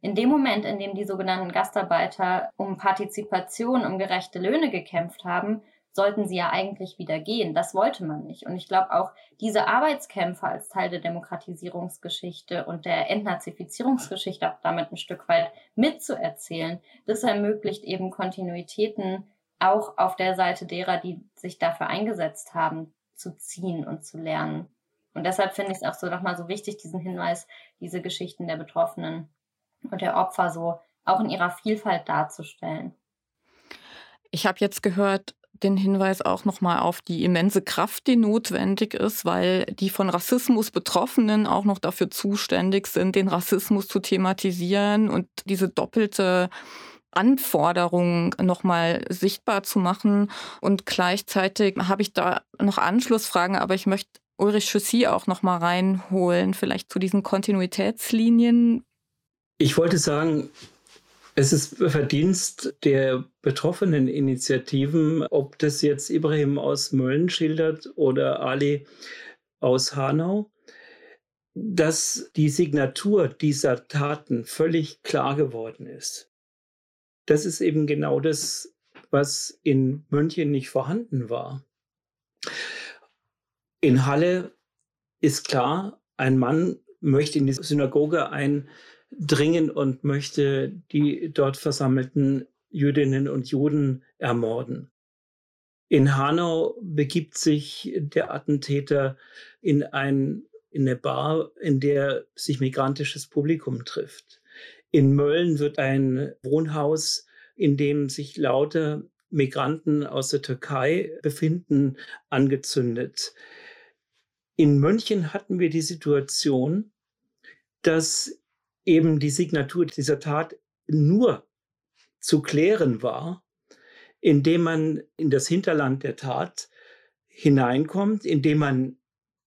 In dem Moment, in dem die sogenannten Gastarbeiter um Partizipation, um gerechte Löhne gekämpft haben, sollten sie ja eigentlich wieder gehen. Das wollte man nicht. Und ich glaube auch, diese Arbeitskämpfe als Teil der Demokratisierungsgeschichte und der Entnazifizierungsgeschichte auch damit ein Stück weit mitzuerzählen, das ermöglicht eben Kontinuitäten auch auf der Seite derer, die sich dafür eingesetzt haben, zu ziehen und zu lernen. Und deshalb finde ich es auch so nochmal so wichtig, diesen Hinweis, diese Geschichten der Betroffenen und der Opfer so auch in ihrer Vielfalt darzustellen. Ich habe jetzt gehört, den Hinweis auch nochmal auf die immense Kraft, die notwendig ist, weil die von Rassismus Betroffenen auch noch dafür zuständig sind, den Rassismus zu thematisieren und diese doppelte Anforderungen nochmal sichtbar zu machen. Und gleichzeitig habe ich da noch Anschlussfragen, aber ich möchte Ulrich Chaussy auch nochmal reinholen, vielleicht zu diesen Kontinuitätslinien. Ich wollte sagen, es ist Verdienst der betroffenen Initiativen, ob das jetzt Ibrahim aus Mölln schildert oder Ali aus Hanau, dass die Signatur dieser Taten völlig klar geworden ist das ist eben genau das, was in München nicht vorhanden war. In Halle ist klar, ein Mann möchte in die Synagoge eindringen und möchte die dort versammelten Jüdinnen und Juden ermorden. In Hanau begibt sich der Attentäter in, ein, in eine Bar, in der sich migrantisches Publikum trifft. In Mölln wird ein Wohnhaus, in dem sich lauter Migranten aus der Türkei befinden, angezündet. In München hatten wir die Situation, dass eben die Signatur dieser Tat nur zu klären war, indem man in das Hinterland der Tat hineinkommt, indem man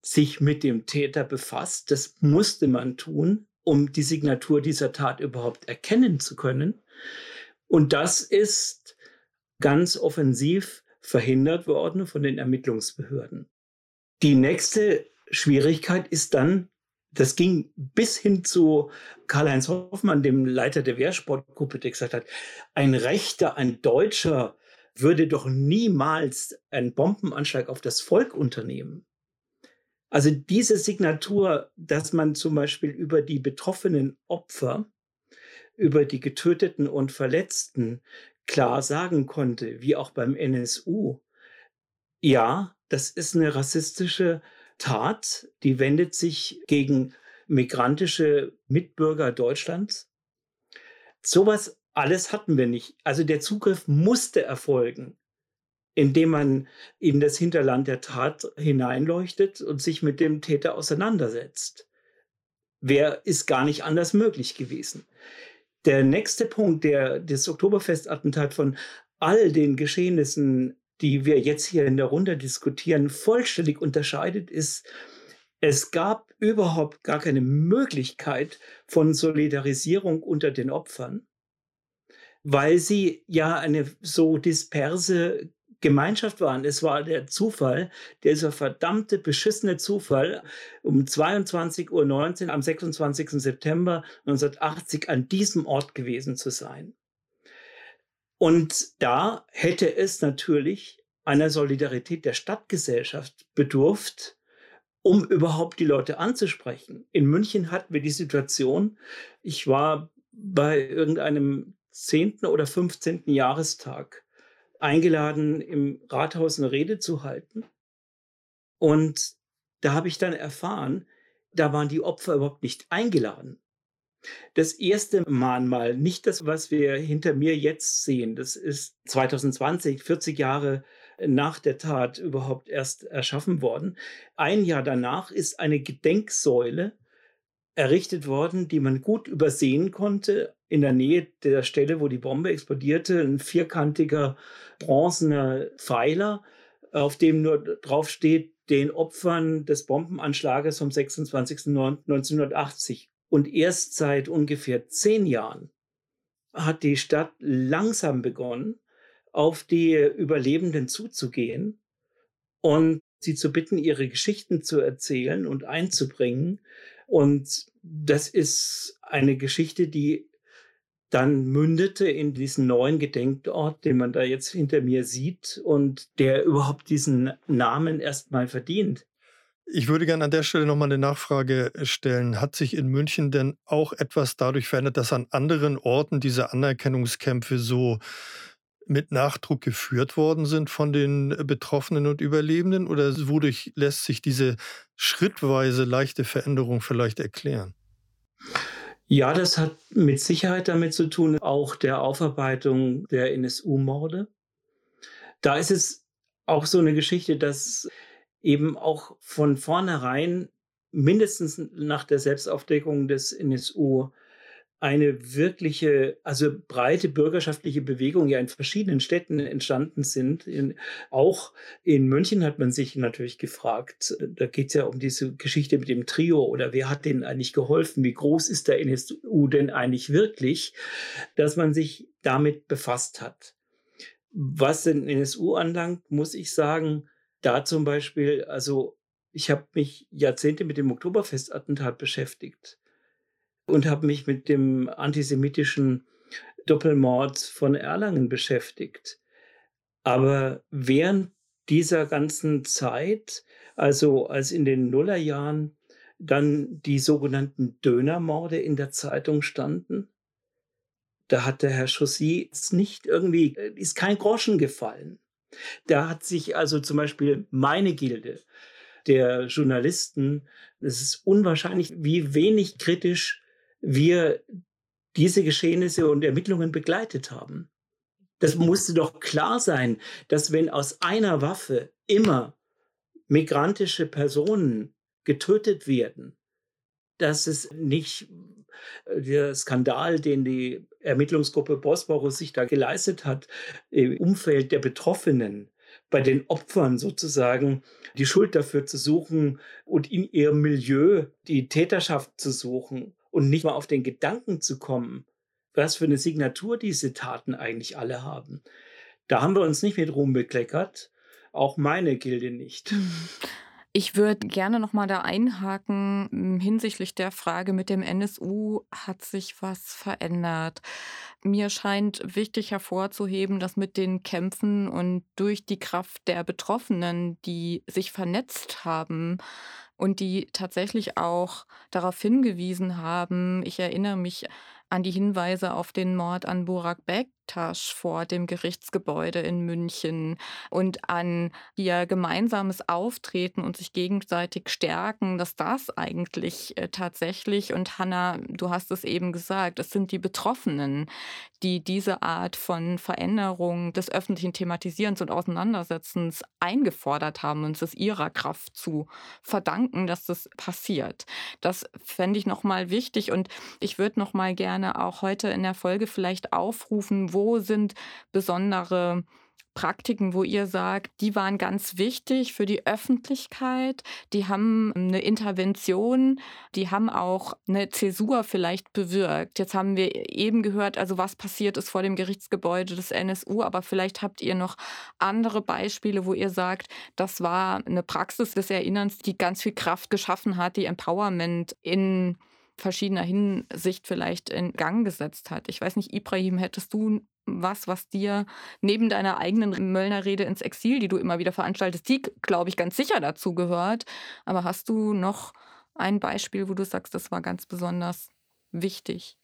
sich mit dem Täter befasst. Das musste man tun um die Signatur dieser Tat überhaupt erkennen zu können. Und das ist ganz offensiv verhindert worden von den Ermittlungsbehörden. Die nächste Schwierigkeit ist dann, das ging bis hin zu Karl-Heinz Hoffmann, dem Leiter der Wehrsportgruppe, der gesagt hat, ein Rechter, ein Deutscher würde doch niemals einen Bombenanschlag auf das Volk unternehmen. Also diese Signatur, dass man zum Beispiel über die betroffenen Opfer, über die Getöteten und Verletzten klar sagen konnte, wie auch beim NSU, ja, das ist eine rassistische Tat, die wendet sich gegen migrantische Mitbürger Deutschlands. Sowas alles hatten wir nicht. Also der Zugriff musste erfolgen indem man in das Hinterland der Tat hineinleuchtet und sich mit dem Täter auseinandersetzt. Wäre ist gar nicht anders möglich gewesen. Der nächste Punkt, der das Oktoberfestattentat von all den Geschehnissen, die wir jetzt hier in der Runde diskutieren, vollständig unterscheidet, ist, es gab überhaupt gar keine Möglichkeit von Solidarisierung unter den Opfern. weil sie ja eine so disperse Gemeinschaft waren. Es war der Zufall, dieser verdammte, beschissene Zufall, um 22.19 Uhr am 26. September 1980 an diesem Ort gewesen zu sein. Und da hätte es natürlich einer Solidarität der Stadtgesellschaft bedurft, um überhaupt die Leute anzusprechen. In München hatten wir die Situation, ich war bei irgendeinem 10. oder 15. Jahrestag eingeladen, im Rathaus eine Rede zu halten. Und da habe ich dann erfahren, da waren die Opfer überhaupt nicht eingeladen. Das erste Mahnmal, nicht das, was wir hinter mir jetzt sehen, das ist 2020, 40 Jahre nach der Tat überhaupt erst erschaffen worden. Ein Jahr danach ist eine Gedenksäule errichtet worden, die man gut übersehen konnte. In der Nähe der Stelle, wo die Bombe explodierte, ein vierkantiger bronzener Pfeiler, auf dem nur drauf steht, den Opfern des Bombenanschlages vom 26.09.1980. Und erst seit ungefähr zehn Jahren hat die Stadt langsam begonnen, auf die Überlebenden zuzugehen und sie zu bitten, ihre Geschichten zu erzählen und einzubringen. Und das ist eine Geschichte, die dann mündete in diesen neuen Gedenkort, den man da jetzt hinter mir sieht und der überhaupt diesen Namen erstmal verdient. Ich würde gerne an der Stelle nochmal eine Nachfrage stellen. Hat sich in München denn auch etwas dadurch verändert, dass an anderen Orten diese Anerkennungskämpfe so mit Nachdruck geführt worden sind von den Betroffenen und Überlebenden? Oder wodurch lässt sich diese schrittweise leichte Veränderung vielleicht erklären? Ja, das hat mit Sicherheit damit zu tun, auch der Aufarbeitung der NSU-Morde. Da ist es auch so eine Geschichte, dass eben auch von vornherein mindestens nach der Selbstaufdeckung des NSU eine wirkliche, also breite bürgerschaftliche Bewegung ja in verschiedenen Städten entstanden sind. In, auch in München hat man sich natürlich gefragt, da geht es ja um diese Geschichte mit dem Trio oder wer hat denen eigentlich geholfen, wie groß ist der NSU denn eigentlich wirklich, dass man sich damit befasst hat. Was den NSU anlangt, muss ich sagen, da zum Beispiel, also ich habe mich Jahrzehnte mit dem Oktoberfestattentat beschäftigt und habe mich mit dem antisemitischen Doppelmord von Erlangen beschäftigt. Aber während dieser ganzen Zeit, also als in den Nullerjahren dann die sogenannten Dönermorde in der Zeitung standen, da hat der Herr Chaussy nicht irgendwie, ist kein Groschen gefallen. Da hat sich also zum Beispiel meine Gilde der Journalisten, es ist unwahrscheinlich, wie wenig kritisch wir diese Geschehnisse und Ermittlungen begleitet haben. Das musste doch klar sein, dass wenn aus einer Waffe immer migrantische Personen getötet werden, dass es nicht äh, der Skandal, den die Ermittlungsgruppe Bosporus sich da geleistet hat, im Umfeld der Betroffenen, bei den Opfern sozusagen die Schuld dafür zu suchen und in ihrem Milieu die Täterschaft zu suchen und nicht mal auf den Gedanken zu kommen, was für eine Signatur diese Taten eigentlich alle haben. Da haben wir uns nicht mit Ruhm bekleckert, auch meine Gilde nicht. Ich würde gerne noch mal da einhaken hm, hinsichtlich der Frage mit dem NSU hat sich was verändert. Mir scheint wichtig hervorzuheben, dass mit den Kämpfen und durch die Kraft der Betroffenen, die sich vernetzt haben, und die tatsächlich auch darauf hingewiesen haben. Ich erinnere mich an die Hinweise auf den Mord an Burak Bektasch vor dem Gerichtsgebäude in München und an ihr gemeinsames Auftreten und sich gegenseitig stärken, dass das eigentlich äh, tatsächlich, und Hanna, du hast es eben gesagt, es sind die Betroffenen, die diese Art von Veränderung des öffentlichen Thematisierens und Auseinandersetzens eingefordert haben und es ihrer Kraft zu verdanken, dass das passiert. Das fände ich nochmal wichtig und ich würde nochmal gerne auch heute in der Folge vielleicht aufrufen, wo sind besondere Praktiken, wo ihr sagt, die waren ganz wichtig für die Öffentlichkeit, die haben eine Intervention, die haben auch eine Zäsur vielleicht bewirkt. Jetzt haben wir eben gehört, also was passiert ist vor dem Gerichtsgebäude des NSU, aber vielleicht habt ihr noch andere Beispiele, wo ihr sagt, das war eine Praxis des Erinnerns, die ganz viel Kraft geschaffen hat, die Empowerment in verschiedener Hinsicht vielleicht in Gang gesetzt hat. Ich weiß nicht, Ibrahim, hättest du was, was dir neben deiner eigenen Möllner-Rede ins Exil, die du immer wieder veranstaltest, die, glaube ich, ganz sicher dazu gehört. Aber hast du noch ein Beispiel, wo du sagst, das war ganz besonders wichtig?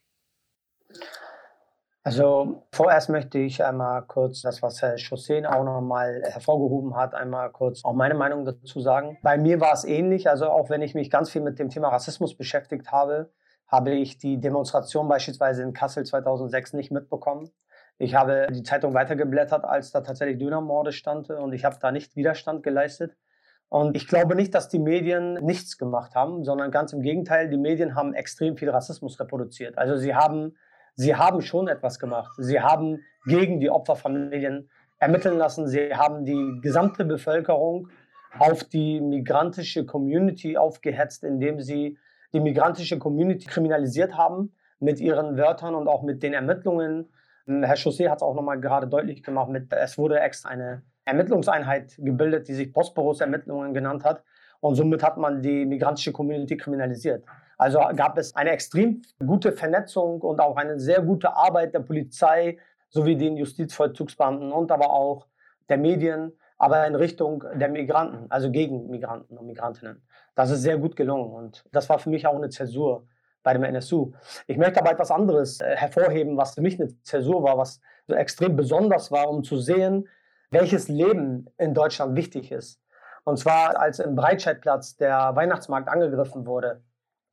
Also vorerst möchte ich einmal kurz das, was Herr Chausseen auch nochmal hervorgehoben hat, einmal kurz auch meine Meinung dazu sagen. Bei mir war es ähnlich, also auch wenn ich mich ganz viel mit dem Thema Rassismus beschäftigt habe, habe ich die Demonstration beispielsweise in Kassel 2006 nicht mitbekommen. Ich habe die Zeitung weitergeblättert, als da tatsächlich Dönermorde stand und ich habe da nicht Widerstand geleistet. Und ich glaube nicht, dass die Medien nichts gemacht haben, sondern ganz im Gegenteil, die Medien haben extrem viel Rassismus reproduziert. Also sie haben Sie haben schon etwas gemacht. Sie haben gegen die Opferfamilien ermitteln lassen. Sie haben die gesamte Bevölkerung auf die migrantische Community aufgehetzt, indem sie die migrantische Community kriminalisiert haben mit ihren Wörtern und auch mit den Ermittlungen. Herr Chaussee hat es auch nochmal gerade deutlich gemacht. Mit, es wurde extra eine Ermittlungseinheit gebildet, die sich Bosporus-Ermittlungen genannt hat. Und somit hat man die migrantische Community kriminalisiert. Also gab es eine extrem gute Vernetzung und auch eine sehr gute Arbeit der Polizei sowie den Justizvollzugsbeamten und aber auch der Medien, aber in Richtung der Migranten, also gegen Migranten und Migrantinnen. Das ist sehr gut gelungen und das war für mich auch eine Zäsur bei dem NSU. Ich möchte aber etwas anderes äh, hervorheben, was für mich eine Zäsur war, was so extrem besonders war, um zu sehen, welches Leben in Deutschland wichtig ist. Und zwar, als im Breitscheidplatz der Weihnachtsmarkt angegriffen wurde,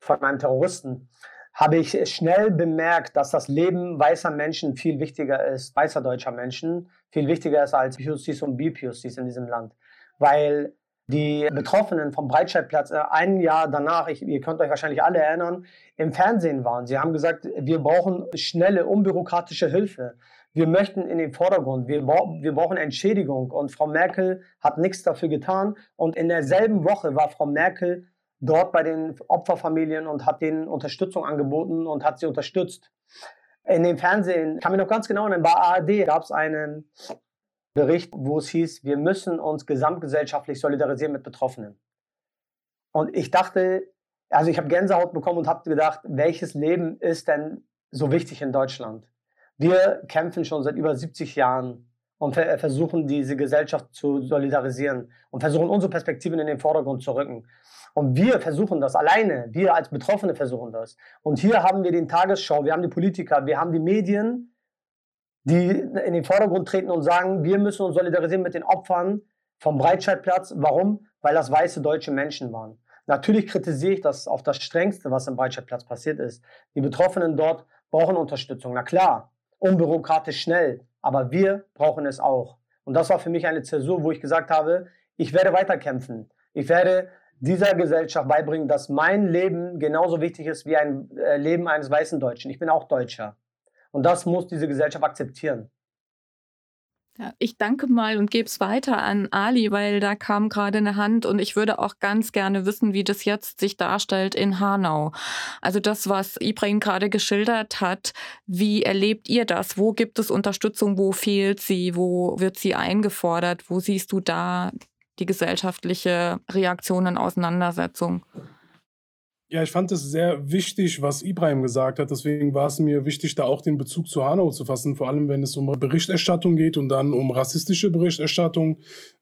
von einem Terroristen, habe ich schnell bemerkt, dass das Leben weißer Menschen viel wichtiger ist, weißer deutscher Menschen, viel wichtiger ist als POCs und BPOCs in diesem Land. Weil die Betroffenen vom Breitscheidplatz äh, ein Jahr danach, ich, ihr könnt euch wahrscheinlich alle erinnern, im Fernsehen waren. Sie haben gesagt, wir brauchen schnelle, unbürokratische Hilfe. Wir möchten in den Vordergrund. Wir, wir brauchen Entschädigung. Und Frau Merkel hat nichts dafür getan. Und in derselben Woche war Frau Merkel dort bei den Opferfamilien und hat denen Unterstützung angeboten und hat sie unterstützt. In dem Fernsehen, kann mich noch ganz genau erinnern, bei ARD gab es einen Bericht, wo es hieß, wir müssen uns gesamtgesellschaftlich solidarisieren mit Betroffenen. Und ich dachte, also ich habe Gänsehaut bekommen und habe gedacht, welches Leben ist denn so wichtig in Deutschland? Wir kämpfen schon seit über 70 Jahren und versuchen, diese Gesellschaft zu solidarisieren und versuchen, unsere Perspektiven in den Vordergrund zu rücken. Und wir versuchen das alleine, wir als Betroffene versuchen das. Und hier haben wir den Tagesschau, wir haben die Politiker, wir haben die Medien, die in den Vordergrund treten und sagen, wir müssen uns solidarisieren mit den Opfern vom Breitscheidplatz. Warum? Weil das weiße deutsche Menschen waren. Natürlich kritisiere ich das auf das Strengste, was im Breitscheidplatz passiert ist. Die Betroffenen dort brauchen Unterstützung. Na klar, unbürokratisch schnell, aber wir brauchen es auch. Und das war für mich eine Zäsur, wo ich gesagt habe, ich werde weiterkämpfen. Ich werde dieser Gesellschaft beibringen, dass mein Leben genauso wichtig ist wie ein äh, Leben eines weißen Deutschen. Ich bin auch Deutscher. Und das muss diese Gesellschaft akzeptieren. Ja, ich danke mal und gebe es weiter an Ali, weil da kam gerade eine Hand und ich würde auch ganz gerne wissen, wie das jetzt sich darstellt in Hanau. Also das, was Ibrahim gerade geschildert hat, wie erlebt ihr das? Wo gibt es Unterstützung? Wo fehlt sie? Wo wird sie eingefordert? Wo siehst du da die gesellschaftliche Reaktion und Auseinandersetzung. Ja, ich fand es sehr wichtig, was Ibrahim gesagt hat. Deswegen war es mir wichtig, da auch den Bezug zu Hanau zu fassen, vor allem wenn es um Berichterstattung geht und dann um rassistische Berichterstattung.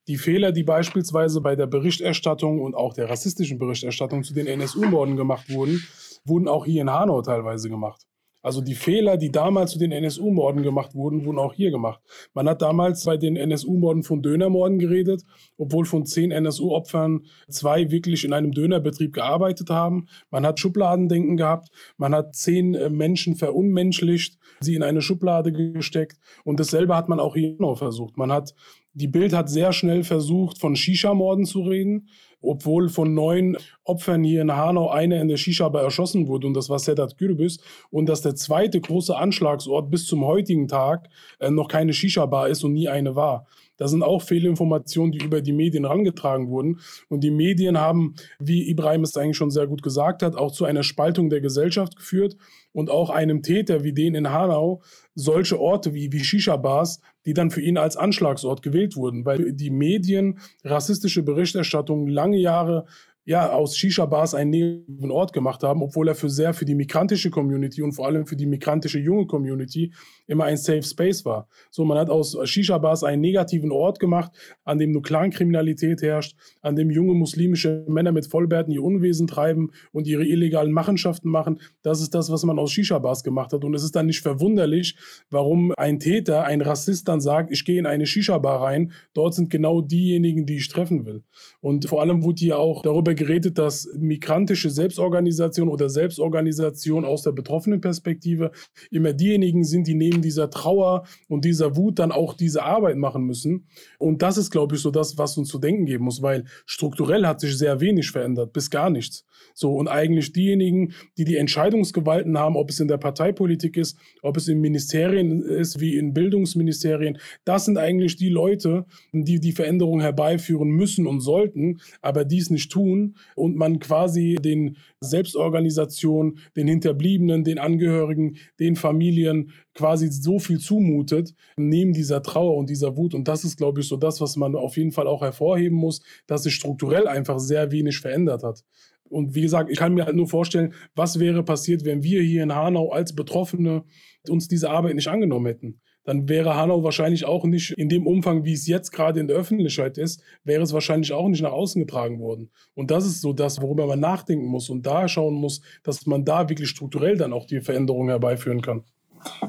Die Fehler, die beispielsweise bei der Berichterstattung und auch der rassistischen Berichterstattung zu den NSU-Morden gemacht wurden, wurden auch hier in Hanau teilweise gemacht. Also die Fehler, die damals zu den NSU-Morden gemacht wurden, wurden auch hier gemacht. Man hat damals bei den NSU-Morden von Dönermorden geredet, obwohl von zehn NSU-Opfern zwei wirklich in einem Dönerbetrieb gearbeitet haben. Man hat Schubladendenken gehabt. Man hat zehn äh, Menschen verunmenschlicht, sie in eine Schublade gesteckt. Und dasselbe hat man auch hier noch versucht. Man hat die Bild hat sehr schnell versucht, von Shisha-Morden zu reden obwohl von neun Opfern hier in Hanau einer in der Shisha-Bar erschossen wurde und das war Sedat Gürbüz und dass der zweite große Anschlagsort bis zum heutigen Tag äh, noch keine Shisha-Bar ist und nie eine war. Das sind auch Fehlinformationen, die über die Medien herangetragen wurden. Und die Medien haben, wie Ibrahim es eigentlich schon sehr gut gesagt hat, auch zu einer Spaltung der Gesellschaft geführt und auch einem Täter wie den in Hanau solche Orte wie, wie Shisha-Bars, die dann für ihn als Anschlagsort gewählt wurden, weil die Medien rassistische Berichterstattung lange Jahre ja, aus Shisha-Bars einen negativen Ort gemacht haben, obwohl er für sehr für die migrantische Community und vor allem für die migrantische junge Community immer ein Safe Space war. So, man hat aus Shisha-Bars einen negativen Ort gemacht, an dem nur Clankriminalität herrscht, an dem junge muslimische Männer mit Vollbärten ihr Unwesen treiben und ihre illegalen Machenschaften machen. Das ist das, was man aus Shisha-Bars gemacht hat. Und es ist dann nicht verwunderlich, warum ein Täter, ein Rassist dann sagt, ich gehe in eine Shisha-Bar rein, dort sind genau diejenigen, die ich treffen will. Und vor allem wurde hier auch darüber geredet, dass migrantische Selbstorganisation oder Selbstorganisation aus der betroffenen Perspektive immer diejenigen sind, die neben dieser Trauer und dieser Wut dann auch diese Arbeit machen müssen. Und das ist, glaube ich, so das, was uns zu denken geben muss, weil strukturell hat sich sehr wenig verändert, bis gar nichts. So, und eigentlich diejenigen, die die Entscheidungsgewalten haben, ob es in der Parteipolitik ist, ob es in Ministerien ist, wie in Bildungsministerien, das sind eigentlich die Leute, die die Veränderung herbeiführen müssen und sollten, aber dies nicht tun und man quasi den Selbstorganisationen, den Hinterbliebenen, den Angehörigen, den Familien quasi so viel zumutet, neben dieser Trauer und dieser Wut. Und das ist, glaube ich, so das, was man auf jeden Fall auch hervorheben muss, dass sich strukturell einfach sehr wenig verändert hat. Und wie gesagt, ich kann mir halt nur vorstellen, was wäre passiert, wenn wir hier in Hanau als Betroffene uns diese Arbeit nicht angenommen hätten. Dann wäre Hanau wahrscheinlich auch nicht in dem Umfang, wie es jetzt gerade in der Öffentlichkeit ist, wäre es wahrscheinlich auch nicht nach außen getragen worden. Und das ist so das, worüber man nachdenken muss und da schauen muss, dass man da wirklich strukturell dann auch die Veränderungen herbeiführen kann.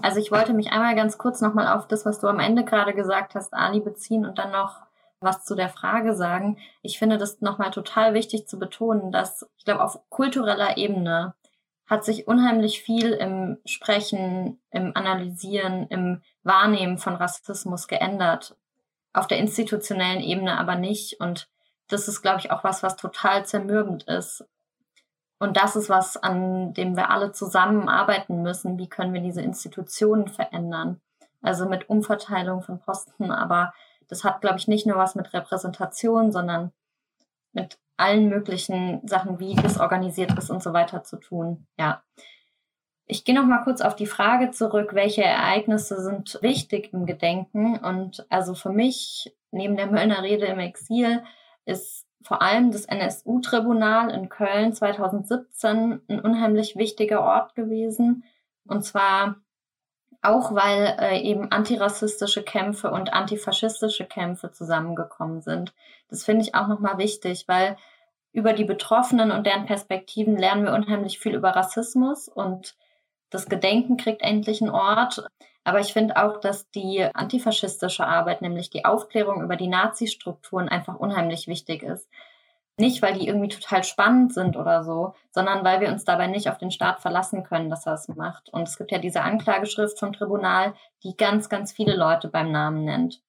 Also ich wollte mich einmal ganz kurz nochmal auf das, was du am Ende gerade gesagt hast, Ali, beziehen und dann noch was zu der Frage sagen. Ich finde das nochmal total wichtig zu betonen, dass ich glaube, auf kultureller Ebene hat sich unheimlich viel im Sprechen, im Analysieren, im Wahrnehmen von Rassismus geändert. Auf der institutionellen Ebene aber nicht. Und das ist, glaube ich, auch was, was total zermürbend ist. Und das ist was, an dem wir alle zusammen arbeiten müssen. Wie können wir diese Institutionen verändern? Also mit Umverteilung von Posten, aber das hat, glaube ich, nicht nur was mit Repräsentation, sondern mit allen möglichen Sachen, wie das organisiert ist und so weiter zu tun. Ja. Ich gehe noch mal kurz auf die Frage zurück, welche Ereignisse sind wichtig im Gedenken? Und also für mich, neben der Möllner Rede im Exil, ist vor allem das NSU-Tribunal in Köln 2017 ein unheimlich wichtiger Ort gewesen. Und zwar auch weil äh, eben antirassistische Kämpfe und antifaschistische Kämpfe zusammengekommen sind. Das finde ich auch nochmal wichtig, weil über die Betroffenen und deren Perspektiven lernen wir unheimlich viel über Rassismus und das Gedenken kriegt endlich einen Ort. Aber ich finde auch, dass die antifaschistische Arbeit, nämlich die Aufklärung über die Nazi-Strukturen, einfach unheimlich wichtig ist. Nicht, weil die irgendwie total spannend sind oder so, sondern weil wir uns dabei nicht auf den Staat verlassen können, dass er es macht. Und es gibt ja diese Anklageschrift vom Tribunal, die ganz, ganz viele Leute beim Namen nennt.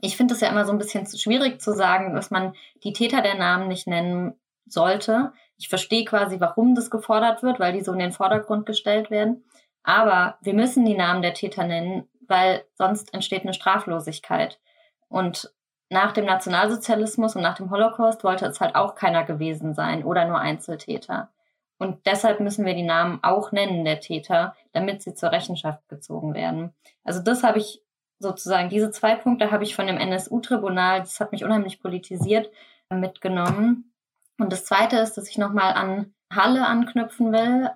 Ich finde es ja immer so ein bisschen schwierig zu sagen, dass man die Täter der Namen nicht nennen sollte. Ich verstehe quasi, warum das gefordert wird, weil die so in den Vordergrund gestellt werden. Aber wir müssen die Namen der Täter nennen, weil sonst entsteht eine Straflosigkeit. Und nach dem Nationalsozialismus und nach dem Holocaust wollte es halt auch keiner gewesen sein oder nur Einzeltäter. Und deshalb müssen wir die Namen auch nennen der Täter, damit sie zur Rechenschaft gezogen werden. Also das habe ich sozusagen, diese zwei Punkte habe ich von dem NSU-Tribunal, das hat mich unheimlich politisiert, mitgenommen. Und das Zweite ist, dass ich nochmal an Halle anknüpfen will.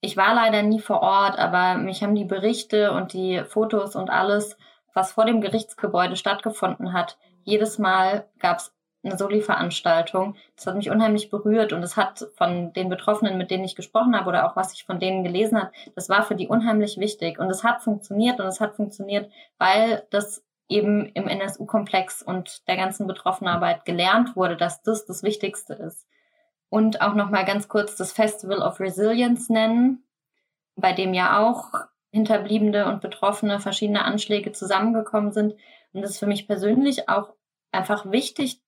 Ich war leider nie vor Ort, aber mich haben die Berichte und die Fotos und alles was vor dem Gerichtsgebäude stattgefunden hat. Jedes Mal gab es eine Soli-Veranstaltung. Das hat mich unheimlich berührt und es hat von den Betroffenen, mit denen ich gesprochen habe oder auch was ich von denen gelesen habe, das war für die unheimlich wichtig und es hat funktioniert und es hat funktioniert, weil das eben im NSU-Komplex und der ganzen Betroffenenarbeit gelernt wurde, dass das das Wichtigste ist. Und auch noch mal ganz kurz das Festival of Resilience nennen, bei dem ja auch Hinterbliebene und Betroffene verschiedene Anschläge zusammengekommen sind. Und das ist für mich persönlich auch einfach wichtig,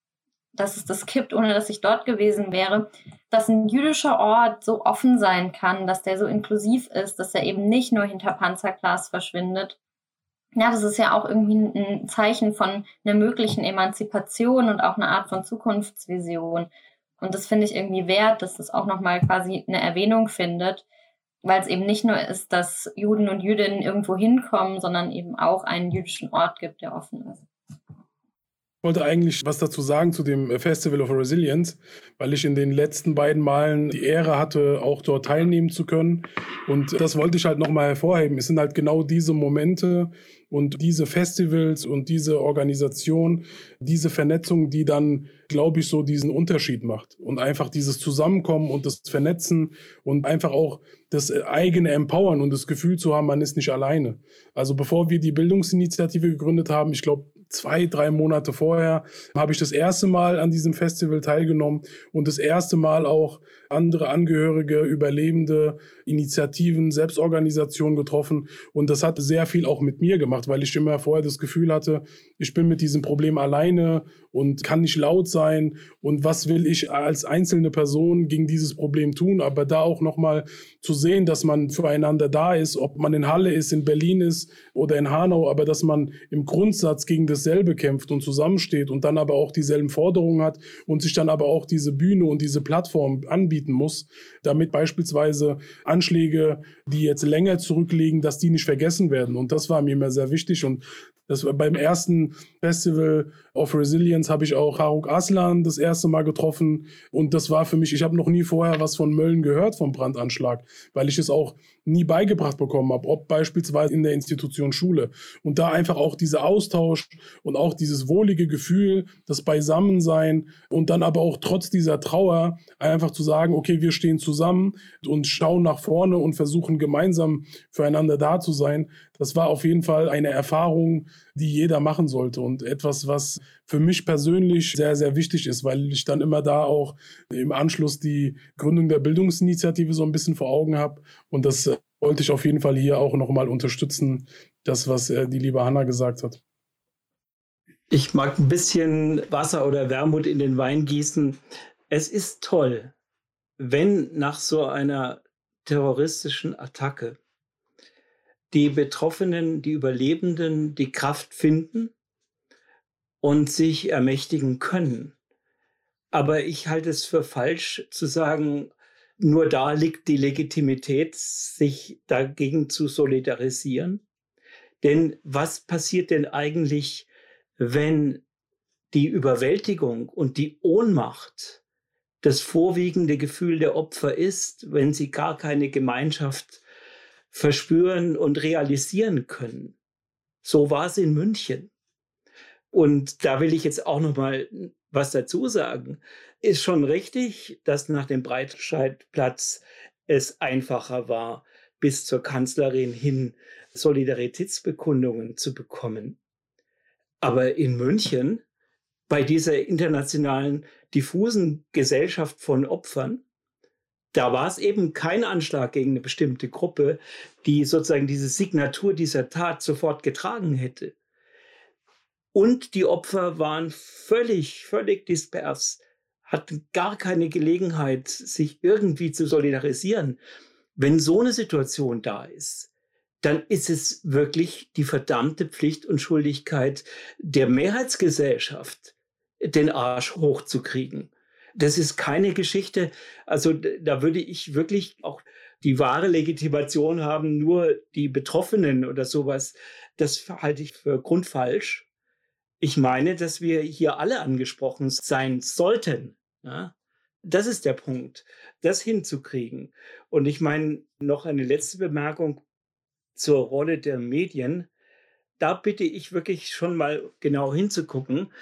dass es das kippt, ohne dass ich dort gewesen wäre, dass ein jüdischer Ort so offen sein kann, dass der so inklusiv ist, dass er eben nicht nur hinter Panzerglas verschwindet ja, das ist ja auch irgendwie ein Zeichen von einer möglichen Emanzipation und auch eine Art von Zukunftsvision. Und das finde ich irgendwie wert, dass das auch nochmal quasi eine Erwähnung findet, weil es eben nicht nur ist, dass Juden und Jüdinnen irgendwo hinkommen, sondern eben auch einen jüdischen Ort gibt, der offen ist. Ich wollte eigentlich was dazu sagen zu dem Festival of Resilience, weil ich in den letzten beiden Malen die Ehre hatte, auch dort teilnehmen zu können. Und das wollte ich halt nochmal hervorheben. Es sind halt genau diese Momente, und diese Festivals und diese Organisation, diese Vernetzung, die dann, glaube ich, so diesen Unterschied macht. Und einfach dieses Zusammenkommen und das Vernetzen und einfach auch das eigene Empowern und das Gefühl zu haben, man ist nicht alleine. Also bevor wir die Bildungsinitiative gegründet haben, ich glaube, zwei, drei Monate vorher habe ich das erste Mal an diesem Festival teilgenommen und das erste Mal auch andere Angehörige, Überlebende, Initiativen, Selbstorganisationen getroffen. Und das hat sehr viel auch mit mir gemacht, weil ich immer vorher das Gefühl hatte, ich bin mit diesem Problem alleine und kann nicht laut sein. Und was will ich als einzelne Person gegen dieses Problem tun? Aber da auch nochmal zu sehen, dass man füreinander da ist, ob man in Halle ist, in Berlin ist oder in Hanau, aber dass man im Grundsatz gegen dasselbe kämpft und zusammensteht und dann aber auch dieselben Forderungen hat und sich dann aber auch diese Bühne und diese Plattform anbieten muss, damit beispielsweise Anschläge, die jetzt länger zurückliegen, dass die nicht vergessen werden. Und das war mir immer sehr wichtig. Und das war beim ersten Festival of Resilience habe ich auch Haruk Aslan das erste Mal getroffen und das war für mich, ich habe noch nie vorher was von Mölln gehört vom Brandanschlag, weil ich es auch nie beigebracht bekommen habe, ob beispielsweise in der Institution Schule und da einfach auch dieser Austausch und auch dieses wohlige Gefühl, das Beisammensein und dann aber auch trotz dieser Trauer einfach zu sagen, okay, wir stehen zusammen und schauen nach vorne und versuchen gemeinsam füreinander da zu sein. Das war auf jeden Fall eine Erfahrung, die jeder machen sollte und etwas, was für mich persönlich sehr, sehr wichtig ist, weil ich dann immer da auch im Anschluss die Gründung der Bildungsinitiative so ein bisschen vor Augen habe und das äh, wollte ich auf jeden Fall hier auch nochmal unterstützen, das, was äh, die liebe Hanna gesagt hat. Ich mag ein bisschen Wasser oder Wermut in den Wein gießen. Es ist toll, wenn nach so einer terroristischen Attacke die Betroffenen, die Überlebenden die Kraft finden und sich ermächtigen können. Aber ich halte es für falsch zu sagen, nur da liegt die Legitimität, sich dagegen zu solidarisieren. Denn was passiert denn eigentlich, wenn die Überwältigung und die Ohnmacht das vorwiegende Gefühl der Opfer ist, wenn sie gar keine Gemeinschaft verspüren und realisieren können. So war es in München. Und da will ich jetzt auch noch mal was dazu sagen. Ist schon richtig, dass nach dem Breitscheidplatz es einfacher war, bis zur Kanzlerin hin Solidaritätsbekundungen zu bekommen. Aber in München, bei dieser internationalen diffusen Gesellschaft von Opfern, da war es eben kein Anschlag gegen eine bestimmte Gruppe, die sozusagen diese Signatur dieser Tat sofort getragen hätte. Und die Opfer waren völlig, völlig dispers, hatten gar keine Gelegenheit, sich irgendwie zu solidarisieren. Wenn so eine Situation da ist, dann ist es wirklich die verdammte Pflicht und Schuldigkeit der Mehrheitsgesellschaft, den Arsch hochzukriegen das ist keine Geschichte. Also da würde ich wirklich auch die wahre Legitimation haben, nur die Betroffenen oder sowas. Das halte ich für grundfalsch. Ich meine, dass wir hier alle angesprochen sein sollten. Ja? Das ist der Punkt, das hinzukriegen. Und ich meine, noch eine letzte Bemerkung zur Rolle der Medien. Da bitte ich wirklich schon mal genau hinzugucken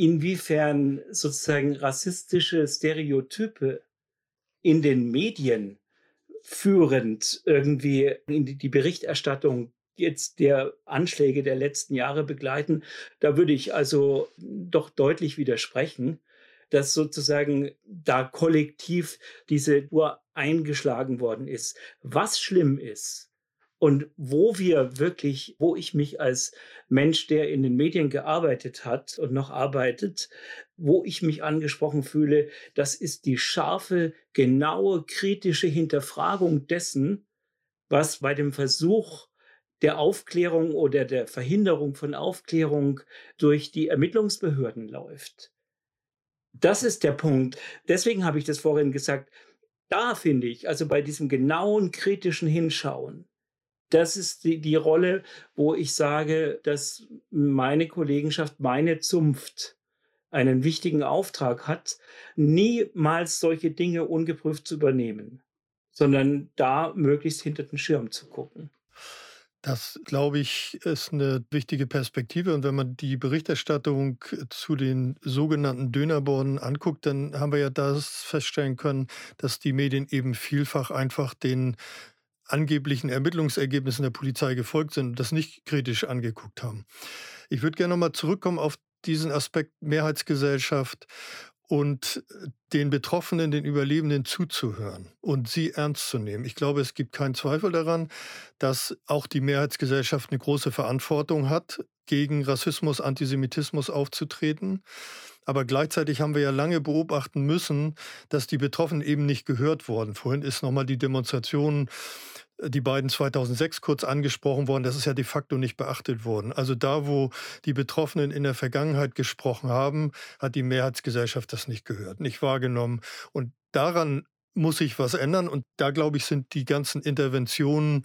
inwiefern sozusagen rassistische Stereotype in den Medien führend irgendwie in die Berichterstattung jetzt der Anschläge der letzten Jahre begleiten, da würde ich also doch deutlich widersprechen, dass sozusagen da kollektiv diese Uhr eingeschlagen worden ist. Was schlimm ist, und wo wir wirklich, wo ich mich als Mensch, der in den Medien gearbeitet hat und noch arbeitet, wo ich mich angesprochen fühle, das ist die scharfe, genaue, kritische Hinterfragung dessen, was bei dem Versuch der Aufklärung oder der Verhinderung von Aufklärung durch die Ermittlungsbehörden läuft. Das ist der Punkt. Deswegen habe ich das vorhin gesagt. Da finde ich, also bei diesem genauen kritischen Hinschauen, das ist die, die Rolle, wo ich sage, dass meine Kollegenschaft, meine Zunft einen wichtigen Auftrag hat, niemals solche Dinge ungeprüft zu übernehmen, sondern da möglichst hinter den Schirm zu gucken. Das, glaube ich, ist eine wichtige Perspektive. Und wenn man die Berichterstattung zu den sogenannten Dönerborden anguckt, dann haben wir ja das feststellen können, dass die Medien eben vielfach einfach den angeblichen Ermittlungsergebnissen der Polizei gefolgt sind und das nicht kritisch angeguckt haben. Ich würde gerne nochmal zurückkommen auf diesen Aspekt Mehrheitsgesellschaft und äh, den Betroffenen, den Überlebenden zuzuhören und sie ernst zu nehmen. Ich glaube, es gibt keinen Zweifel daran, dass auch die Mehrheitsgesellschaft eine große Verantwortung hat, gegen Rassismus, Antisemitismus aufzutreten. Aber gleichzeitig haben wir ja lange beobachten müssen, dass die Betroffenen eben nicht gehört wurden. Vorhin ist nochmal die Demonstration die beiden 2006 kurz angesprochen worden, das ist ja de facto nicht beachtet worden. Also da, wo die Betroffenen in der Vergangenheit gesprochen haben, hat die Mehrheitsgesellschaft das nicht gehört, nicht wahrgenommen. Und daran muss sich was ändern. Und da, glaube ich, sind die ganzen Interventionen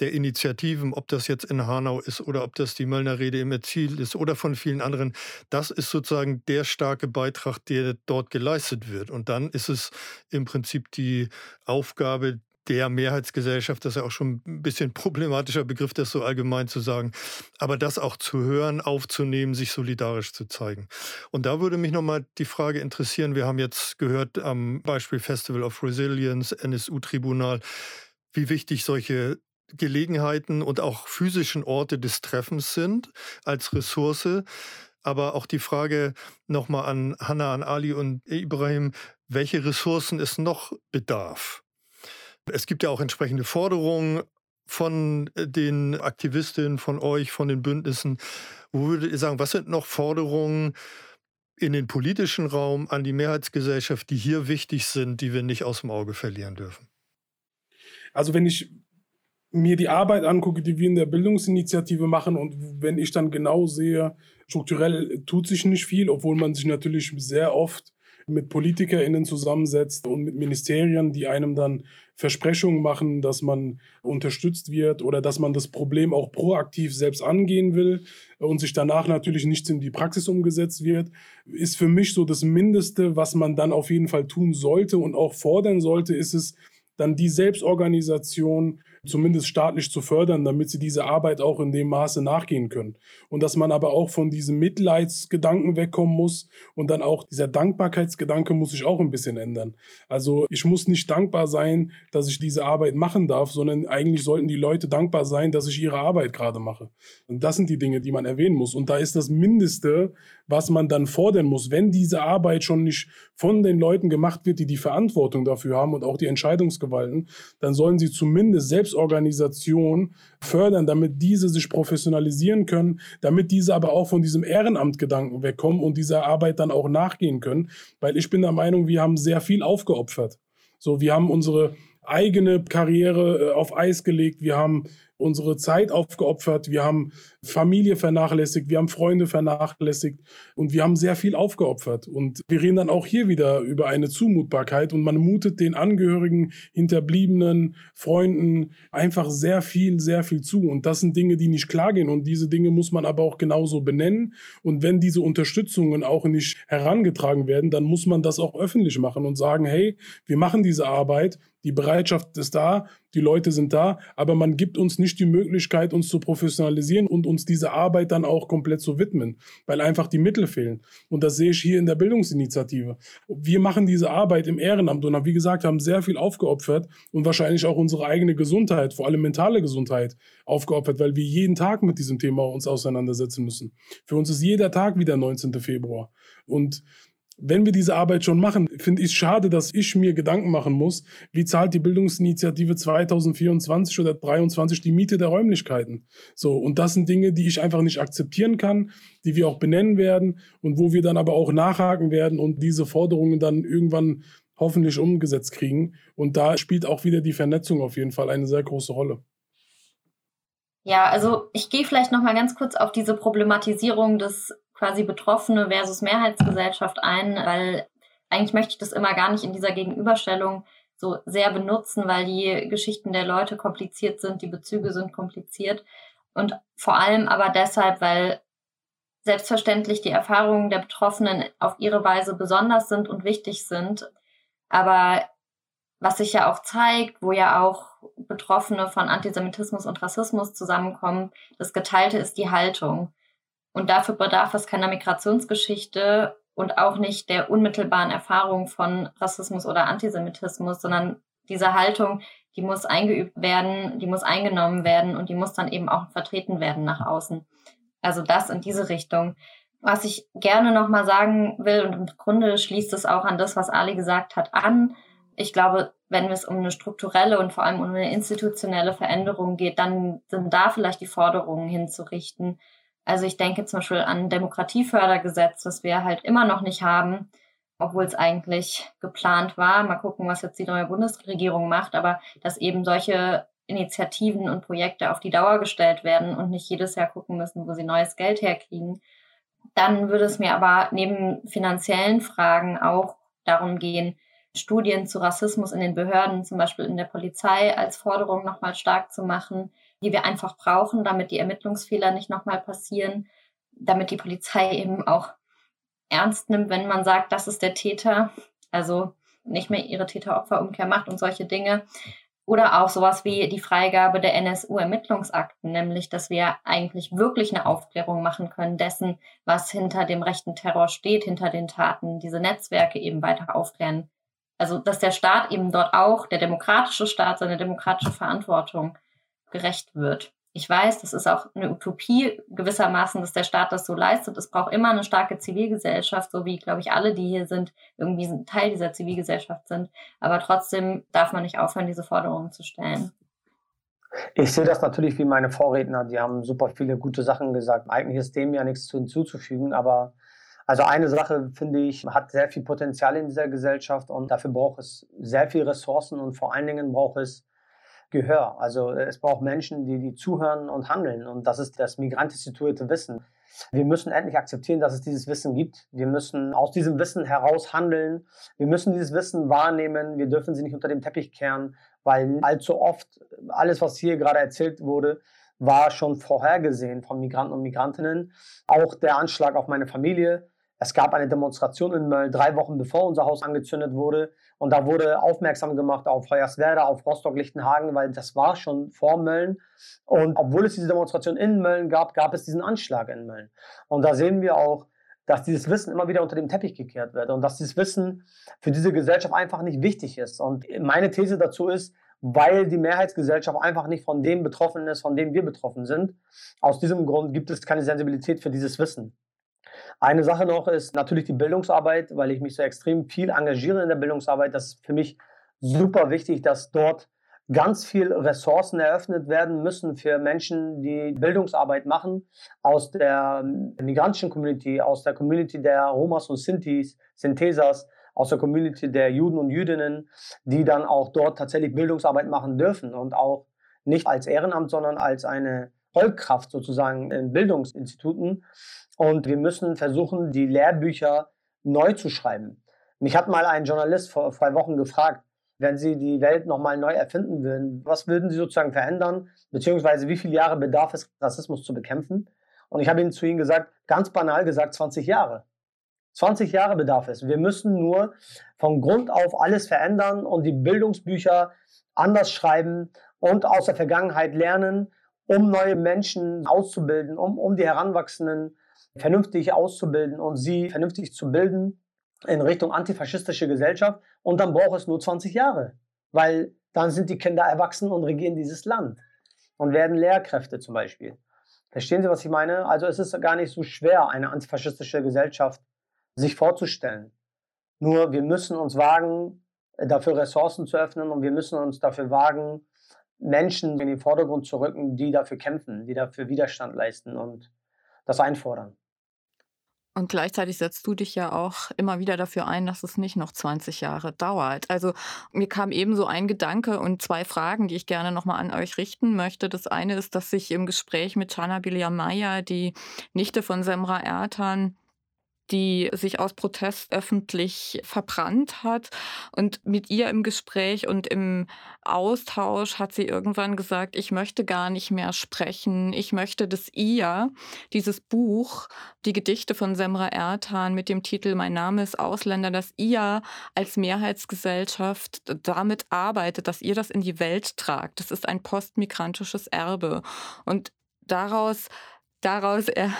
der Initiativen, ob das jetzt in Hanau ist oder ob das die Möllner Rede im Erziel ist oder von vielen anderen, das ist sozusagen der starke Beitrag, der dort geleistet wird. Und dann ist es im Prinzip die Aufgabe der Mehrheitsgesellschaft, das ist ja auch schon ein bisschen problematischer Begriff, das so allgemein zu sagen, aber das auch zu hören, aufzunehmen, sich solidarisch zu zeigen. Und da würde mich nochmal die Frage interessieren, wir haben jetzt gehört am Beispiel Festival of Resilience, NSU-Tribunal, wie wichtig solche Gelegenheiten und auch physischen Orte des Treffens sind als Ressource. Aber auch die Frage nochmal an Hanna, an Ali und Ibrahim, welche Ressourcen es noch bedarf? Es gibt ja auch entsprechende Forderungen von äh, den Aktivistinnen, von euch, von den Bündnissen. Wo würdet ihr sagen, was sind noch Forderungen in den politischen Raum an die Mehrheitsgesellschaft, die hier wichtig sind, die wir nicht aus dem Auge verlieren dürfen? Also wenn ich mir die Arbeit angucke, die wir in der Bildungsinitiative machen und wenn ich dann genau sehe, strukturell tut sich nicht viel, obwohl man sich natürlich sehr oft mit PolitikerInnen zusammensetzt und mit Ministerien, die einem dann Versprechungen machen, dass man unterstützt wird oder dass man das Problem auch proaktiv selbst angehen will und sich danach natürlich nichts in die Praxis umgesetzt wird, ist für mich so das Mindeste, was man dann auf jeden Fall tun sollte und auch fordern sollte, ist es, dann die Selbstorganisation zumindest staatlich zu fördern, damit sie diese Arbeit auch in dem Maße nachgehen können. Und dass man aber auch von diesem Mitleidsgedanken wegkommen muss und dann auch dieser Dankbarkeitsgedanke muss sich auch ein bisschen ändern. Also ich muss nicht dankbar sein, dass ich diese Arbeit machen darf, sondern eigentlich sollten die Leute dankbar sein, dass ich ihre Arbeit gerade mache. Und das sind die Dinge, die man erwähnen muss. Und da ist das Mindeste, was man dann fordern muss, wenn diese Arbeit schon nicht von den Leuten gemacht wird, die die Verantwortung dafür haben und auch die Entscheidungsgewalten, dann sollen sie zumindest Selbstorganisation fördern, damit diese sich professionalisieren können, damit diese aber auch von diesem Ehrenamtgedanken wegkommen und dieser Arbeit dann auch nachgehen können. Weil ich bin der Meinung, wir haben sehr viel aufgeopfert. So, wir haben unsere eigene Karriere äh, auf Eis gelegt, wir haben unsere Zeit aufgeopfert, wir haben Familie vernachlässigt, wir haben Freunde vernachlässigt. Und wir haben sehr viel aufgeopfert. Und wir reden dann auch hier wieder über eine Zumutbarkeit. Und man mutet den Angehörigen, Hinterbliebenen, Freunden einfach sehr viel, sehr viel zu. Und das sind Dinge, die nicht klar gehen und diese Dinge muss man aber auch genauso benennen. Und wenn diese Unterstützungen auch nicht herangetragen werden, dann muss man das auch öffentlich machen und sagen, hey, wir machen diese Arbeit, die Bereitschaft ist da, die Leute sind da, aber man gibt uns nicht die Möglichkeit, uns zu professionalisieren und uns diese Arbeit dann auch komplett zu widmen, weil einfach die Mittel fehlen. Und das sehe ich hier in der Bildungsinitiative. Wir machen diese Arbeit im Ehrenamt und wie gesagt, haben sehr viel aufgeopfert und wahrscheinlich auch unsere eigene Gesundheit, vor allem mentale Gesundheit, aufgeopfert, weil wir jeden Tag mit diesem Thema uns auseinandersetzen müssen. Für uns ist jeder Tag wieder 19. Februar. Und wenn wir diese Arbeit schon machen, finde ich es schade, dass ich mir Gedanken machen muss, wie zahlt die Bildungsinitiative 2024 oder 2023 die Miete der Räumlichkeiten. So, und das sind Dinge, die ich einfach nicht akzeptieren kann, die wir auch benennen werden und wo wir dann aber auch nachhaken werden und diese Forderungen dann irgendwann hoffentlich umgesetzt kriegen. Und da spielt auch wieder die Vernetzung auf jeden Fall eine sehr große Rolle. Ja, also ich gehe vielleicht noch mal ganz kurz auf diese Problematisierung des quasi Betroffene versus Mehrheitsgesellschaft ein, weil eigentlich möchte ich das immer gar nicht in dieser Gegenüberstellung so sehr benutzen, weil die Geschichten der Leute kompliziert sind, die Bezüge sind kompliziert und vor allem aber deshalb, weil selbstverständlich die Erfahrungen der Betroffenen auf ihre Weise besonders sind und wichtig sind. Aber was sich ja auch zeigt, wo ja auch Betroffene von Antisemitismus und Rassismus zusammenkommen, das Geteilte ist die Haltung. Und dafür bedarf es keiner Migrationsgeschichte und auch nicht der unmittelbaren Erfahrung von Rassismus oder Antisemitismus, sondern diese Haltung, die muss eingeübt werden, die muss eingenommen werden und die muss dann eben auch vertreten werden nach außen. Also das in diese Richtung. Was ich gerne nochmal sagen will, und im Grunde schließt es auch an das, was Ali gesagt hat, an. Ich glaube, wenn es um eine strukturelle und vor allem um eine institutionelle Veränderung geht, dann sind da vielleicht die Forderungen hinzurichten. Also ich denke zum Beispiel an Demokratiefördergesetz, das wir halt immer noch nicht haben, obwohl es eigentlich geplant war. Mal gucken, was jetzt die neue Bundesregierung macht, aber dass eben solche Initiativen und Projekte auf die Dauer gestellt werden und nicht jedes Jahr gucken müssen, wo sie neues Geld herkriegen. Dann würde es mir aber neben finanziellen Fragen auch darum gehen, Studien zu Rassismus in den Behörden, zum Beispiel in der Polizei, als Forderung nochmal stark zu machen, die wir einfach brauchen, damit die Ermittlungsfehler nicht nochmal passieren, damit die Polizei eben auch ernst nimmt, wenn man sagt, das ist der Täter, also nicht mehr ihre Täter-Opfer-Umkehr macht und solche Dinge. Oder auch sowas wie die Freigabe der NSU-Ermittlungsakten, nämlich dass wir eigentlich wirklich eine Aufklärung machen können dessen, was hinter dem rechten Terror steht, hinter den Taten, diese Netzwerke eben weiter aufklären. Also dass der Staat eben dort auch, der demokratische Staat, seine demokratische Verantwortung gerecht wird. Ich weiß, das ist auch eine Utopie gewissermaßen, dass der Staat das so leistet. Es braucht immer eine starke Zivilgesellschaft, so wie, glaube ich, alle, die hier sind, irgendwie ein Teil dieser Zivilgesellschaft sind. Aber trotzdem darf man nicht aufhören, diese Forderungen zu stellen. Ich sehe das natürlich wie meine Vorredner, die haben super viele gute Sachen gesagt. Eigentlich ist dem ja nichts hinzuzufügen, aber also eine Sache, finde ich, hat sehr viel Potenzial in dieser Gesellschaft und dafür braucht es sehr viel Ressourcen und vor allen Dingen braucht es Gehör. Also äh, es braucht Menschen, die, die zuhören und handeln. Und das ist das migrantistituierte Wissen. Wir müssen endlich akzeptieren, dass es dieses Wissen gibt. Wir müssen aus diesem Wissen heraus handeln. Wir müssen dieses Wissen wahrnehmen. Wir dürfen sie nicht unter den Teppich kehren, weil allzu oft alles, was hier gerade erzählt wurde, war schon vorhergesehen von Migranten und Migrantinnen. Auch der Anschlag auf meine Familie. Es gab eine Demonstration in Möll drei Wochen bevor unser Haus angezündet wurde. Und da wurde aufmerksam gemacht auf Hoyerswerda, auf Rostock-Lichtenhagen, weil das war schon vor Mölln. Und obwohl es diese Demonstration in Mölln gab, gab es diesen Anschlag in Mölln. Und da sehen wir auch, dass dieses Wissen immer wieder unter dem Teppich gekehrt wird und dass dieses Wissen für diese Gesellschaft einfach nicht wichtig ist. Und meine These dazu ist, weil die Mehrheitsgesellschaft einfach nicht von dem betroffen ist, von dem wir betroffen sind. Aus diesem Grund gibt es keine Sensibilität für dieses Wissen. Eine Sache noch ist natürlich die Bildungsarbeit, weil ich mich so extrem viel engagiere in der Bildungsarbeit. Das ist für mich super wichtig, dass dort ganz viel Ressourcen eröffnet werden müssen für Menschen, die Bildungsarbeit machen, aus der migrantischen Community, aus der Community der Romas und Sintis, Synthesas, aus der Community der Juden und Jüdinnen, die dann auch dort tatsächlich Bildungsarbeit machen dürfen und auch nicht als Ehrenamt, sondern als eine Vollkraft sozusagen in Bildungsinstituten. Und wir müssen versuchen, die Lehrbücher neu zu schreiben. Mich hat mal ein Journalist vor zwei Wochen gefragt, wenn Sie die Welt nochmal neu erfinden würden, was würden Sie sozusagen verändern, beziehungsweise wie viele Jahre bedarf es, Rassismus zu bekämpfen? Und ich habe Ihnen zu Ihnen gesagt, ganz banal gesagt, 20 Jahre. 20 Jahre bedarf es. Wir müssen nur von Grund auf alles verändern und die Bildungsbücher anders schreiben und aus der Vergangenheit lernen, um neue Menschen auszubilden, um, um die Heranwachsenden vernünftig auszubilden und sie vernünftig zu bilden in Richtung antifaschistische Gesellschaft. Und dann braucht es nur 20 Jahre, weil dann sind die Kinder erwachsen und regieren dieses Land und werden Lehrkräfte zum Beispiel. Verstehen Sie, was ich meine? Also es ist gar nicht so schwer, eine antifaschistische Gesellschaft sich vorzustellen. Nur wir müssen uns wagen, dafür Ressourcen zu öffnen und wir müssen uns dafür wagen, Menschen in den Vordergrund zu rücken, die dafür kämpfen, die dafür Widerstand leisten und das einfordern. Und gleichzeitig setzt du dich ja auch immer wieder dafür ein, dass es nicht noch 20 Jahre dauert. Also mir kam eben so ein Gedanke und zwei Fragen, die ich gerne nochmal an euch richten möchte. Das eine ist, dass sich im Gespräch mit Chana Bilyamaya, die Nichte von Semra Ertan, die sich aus Protest öffentlich verbrannt hat. Und mit ihr im Gespräch und im Austausch hat sie irgendwann gesagt, ich möchte gar nicht mehr sprechen. Ich möchte, dass ihr dieses Buch, die Gedichte von Semra Ertan mit dem Titel Mein Name ist Ausländer, dass ihr als Mehrheitsgesellschaft damit arbeitet, dass ihr das in die Welt tragt. Das ist ein postmigrantisches Erbe. Und daraus daraus, er,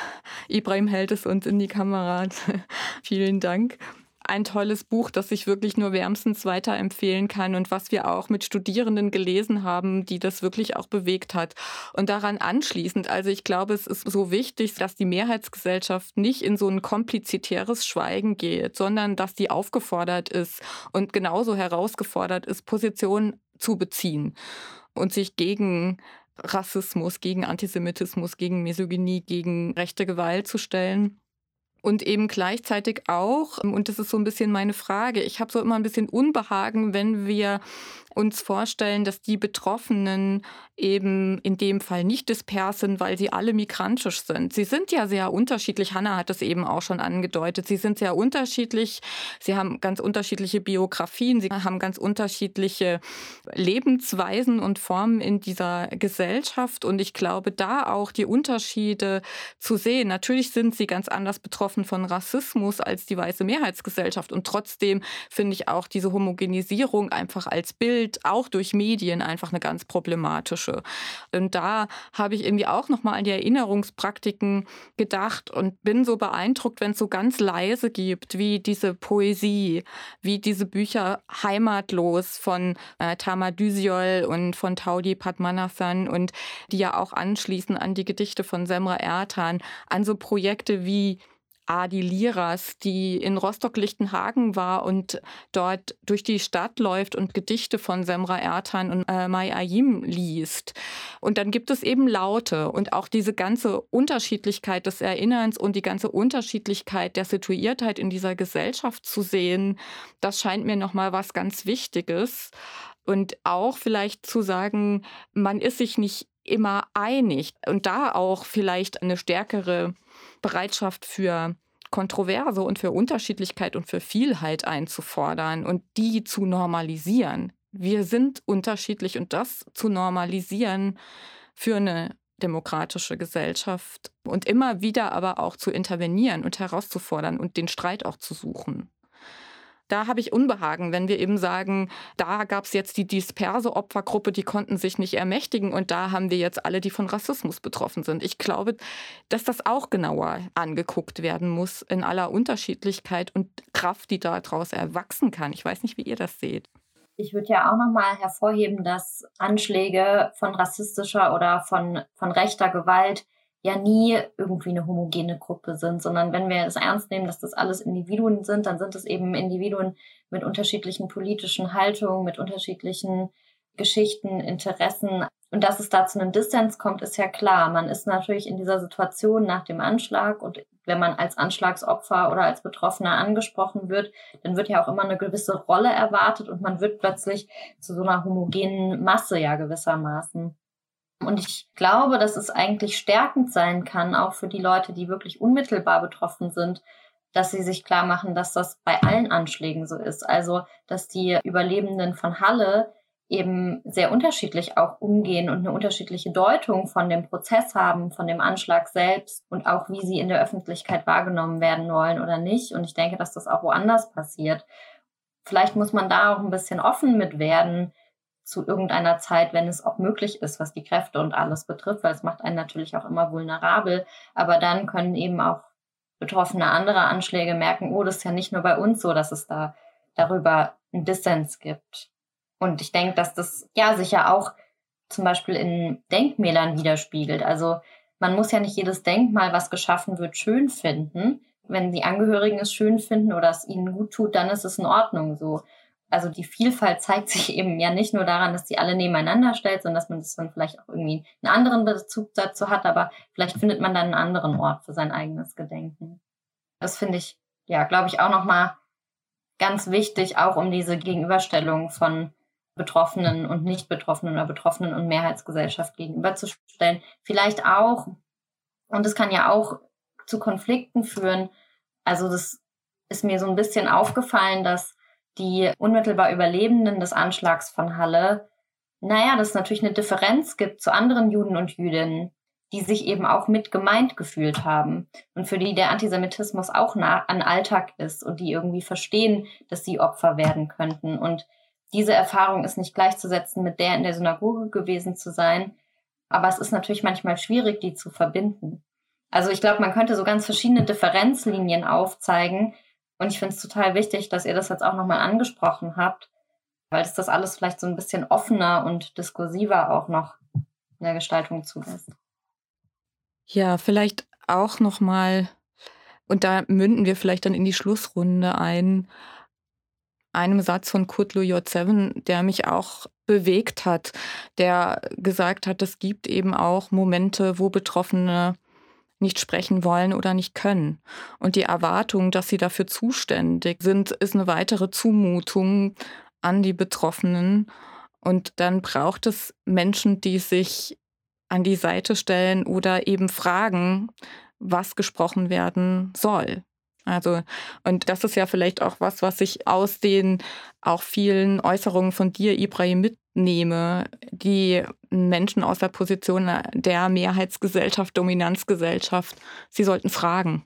Ibrahim hält es uns in die Kamera. Vielen Dank. Ein tolles Buch, das ich wirklich nur wärmstens weiterempfehlen kann und was wir auch mit Studierenden gelesen haben, die das wirklich auch bewegt hat. Und daran anschließend, also ich glaube, es ist so wichtig, dass die Mehrheitsgesellschaft nicht in so ein komplizitäres Schweigen geht, sondern dass die aufgefordert ist und genauso herausgefordert ist, Positionen zu beziehen und sich gegen Rassismus, gegen Antisemitismus, gegen Misogynie, gegen rechte Gewalt zu stellen. Und eben gleichzeitig auch, und das ist so ein bisschen meine Frage, ich habe so immer ein bisschen Unbehagen, wenn wir uns vorstellen, dass die Betroffenen eben in dem Fall nicht dispers sind, weil sie alle migrantisch sind. Sie sind ja sehr unterschiedlich. Hanna hat es eben auch schon angedeutet. Sie sind sehr unterschiedlich. Sie haben ganz unterschiedliche Biografien. Sie haben ganz unterschiedliche Lebensweisen und Formen in dieser Gesellschaft. Und ich glaube, da auch die Unterschiede zu sehen. Natürlich sind sie ganz anders betroffen von Rassismus als die weiße Mehrheitsgesellschaft. Und trotzdem finde ich auch diese Homogenisierung einfach als Bild Bild auch durch Medien einfach eine ganz problematische. Und da habe ich irgendwie auch nochmal an die Erinnerungspraktiken gedacht und bin so beeindruckt, wenn es so ganz leise gibt, wie diese Poesie, wie diese Bücher Heimatlos von äh, Tama Düsiol und von Taudi Padmanathan und die ja auch anschließen an die Gedichte von Semra Ertan, an so Projekte wie Adi Liras, die in Rostock-Lichtenhagen war und dort durch die Stadt läuft und Gedichte von Semra Ertan und äh, Mai Ayim liest. Und dann gibt es eben Laute und auch diese ganze Unterschiedlichkeit des Erinnerns und die ganze Unterschiedlichkeit der Situiertheit in dieser Gesellschaft zu sehen, das scheint mir nochmal was ganz Wichtiges. Und auch vielleicht zu sagen, man ist sich nicht immer einig und da auch vielleicht eine stärkere Bereitschaft für Kontroverse und für Unterschiedlichkeit und für Vielheit einzufordern und die zu normalisieren. Wir sind unterschiedlich und das zu normalisieren für eine demokratische Gesellschaft und immer wieder aber auch zu intervenieren und herauszufordern und den Streit auch zu suchen da habe ich Unbehagen, wenn wir eben sagen, da gab es jetzt die disperse Opfergruppe, die konnten sich nicht ermächtigen und da haben wir jetzt alle, die von Rassismus betroffen sind. Ich glaube, dass das auch genauer angeguckt werden muss in aller Unterschiedlichkeit und Kraft, die daraus erwachsen kann. Ich weiß nicht, wie ihr das seht. Ich würde ja auch nochmal hervorheben, dass Anschläge von rassistischer oder von, von rechter Gewalt ja nie irgendwie eine homogene Gruppe sind, sondern wenn wir es ernst nehmen, dass das alles Individuen sind, dann sind es eben Individuen mit unterschiedlichen politischen Haltungen, mit unterschiedlichen Geschichten, Interessen. Und dass es da zu einem Dissens kommt, ist ja klar. Man ist natürlich in dieser Situation nach dem Anschlag und wenn man als Anschlagsopfer oder als Betroffener angesprochen wird, dann wird ja auch immer eine gewisse Rolle erwartet und man wird plötzlich zu so einer homogenen Masse ja gewissermaßen. Und ich glaube, dass es eigentlich stärkend sein kann, auch für die Leute, die wirklich unmittelbar betroffen sind, dass sie sich klar machen, dass das bei allen Anschlägen so ist. Also, dass die Überlebenden von Halle eben sehr unterschiedlich auch umgehen und eine unterschiedliche Deutung von dem Prozess haben, von dem Anschlag selbst und auch wie sie in der Öffentlichkeit wahrgenommen werden wollen oder nicht. Und ich denke, dass das auch woanders passiert. Vielleicht muss man da auch ein bisschen offen mit werden, zu irgendeiner Zeit, wenn es auch möglich ist, was die Kräfte und alles betrifft, weil es macht einen natürlich auch immer vulnerabel. Aber dann können eben auch Betroffene anderer Anschläge merken, oh, das ist ja nicht nur bei uns so, dass es da darüber einen Dissens gibt. Und ich denke, dass das ja sicher auch zum Beispiel in Denkmälern widerspiegelt. Also man muss ja nicht jedes Denkmal, was geschaffen wird, schön finden. Wenn die Angehörigen es schön finden oder es ihnen gut tut, dann ist es in Ordnung so also die Vielfalt zeigt sich eben ja nicht nur daran, dass die alle nebeneinander stellt, sondern dass man das dann vielleicht auch irgendwie einen anderen Bezug dazu hat, aber vielleicht findet man dann einen anderen Ort für sein eigenes Gedenken. Das finde ich, ja, glaube ich, auch nochmal ganz wichtig, auch um diese Gegenüberstellung von Betroffenen und Nicht-Betroffenen oder Betroffenen und Mehrheitsgesellschaft gegenüberzustellen. Vielleicht auch, und das kann ja auch zu Konflikten führen. Also das ist mir so ein bisschen aufgefallen, dass die unmittelbar Überlebenden des Anschlags von Halle, naja, dass es natürlich eine Differenz gibt zu anderen Juden und Jüdinnen, die sich eben auch mit gemeint gefühlt haben und für die der Antisemitismus auch nah an Alltag ist und die irgendwie verstehen, dass sie Opfer werden könnten. Und diese Erfahrung ist nicht gleichzusetzen mit der in der Synagoge gewesen zu sein, aber es ist natürlich manchmal schwierig, die zu verbinden. Also ich glaube, man könnte so ganz verschiedene Differenzlinien aufzeigen. Und ich finde es total wichtig, dass ihr das jetzt auch nochmal angesprochen habt, weil es das alles vielleicht so ein bisschen offener und diskursiver auch noch in der Gestaltung zulässt. Ja, vielleicht auch nochmal, und da münden wir vielleicht dann in die Schlussrunde ein, einem Satz von Kurt J. 7 der mich auch bewegt hat, der gesagt hat, es gibt eben auch Momente, wo Betroffene nicht sprechen wollen oder nicht können. Und die Erwartung, dass sie dafür zuständig sind, ist eine weitere Zumutung an die Betroffenen. Und dann braucht es Menschen, die sich an die Seite stellen oder eben fragen, was gesprochen werden soll. Also, und das ist ja vielleicht auch was, was ich aus den auch vielen Äußerungen von dir, Ibrahim, mitnehme, die Menschen aus der Position der Mehrheitsgesellschaft, Dominanzgesellschaft, sie sollten fragen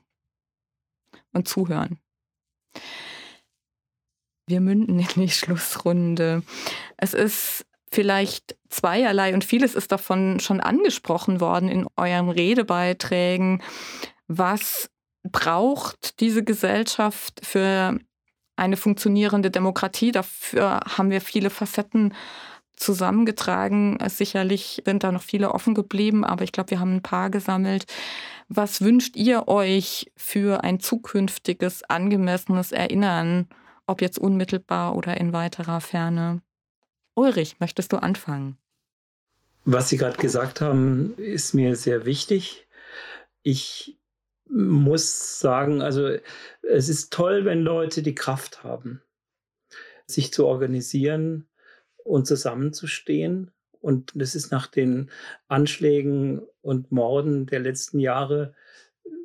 und zuhören. Wir münden in die Schlussrunde. Es ist vielleicht zweierlei und vieles ist davon schon angesprochen worden in euren Redebeiträgen. Was braucht diese Gesellschaft für eine funktionierende Demokratie. Dafür haben wir viele Facetten zusammengetragen. Sicherlich sind da noch viele offen geblieben, aber ich glaube, wir haben ein paar gesammelt. Was wünscht ihr euch für ein zukünftiges, angemessenes Erinnern, ob jetzt unmittelbar oder in weiterer Ferne? Ulrich, möchtest du anfangen? Was Sie gerade gesagt haben, ist mir sehr wichtig. Ich muss sagen, also es ist toll, wenn Leute die Kraft haben, sich zu organisieren und zusammenzustehen. Und das ist nach den Anschlägen und Morden der letzten Jahre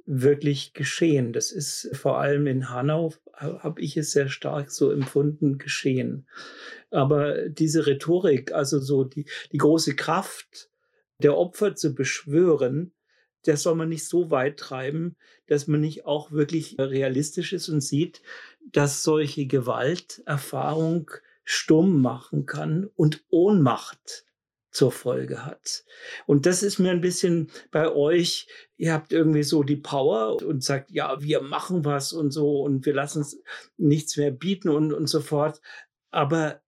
wirklich geschehen. Das ist vor allem in Hanau, habe ich es sehr stark so empfunden, geschehen. Aber diese Rhetorik, also so die, die große Kraft der Opfer zu beschwören, das soll man nicht so weit treiben, dass man nicht auch wirklich realistisch ist und sieht, dass solche Gewalterfahrung stumm machen kann und Ohnmacht zur Folge hat. Und das ist mir ein bisschen bei euch, ihr habt irgendwie so die Power und sagt, ja, wir machen was und so und wir lassen uns nichts mehr bieten und, und so fort. Aber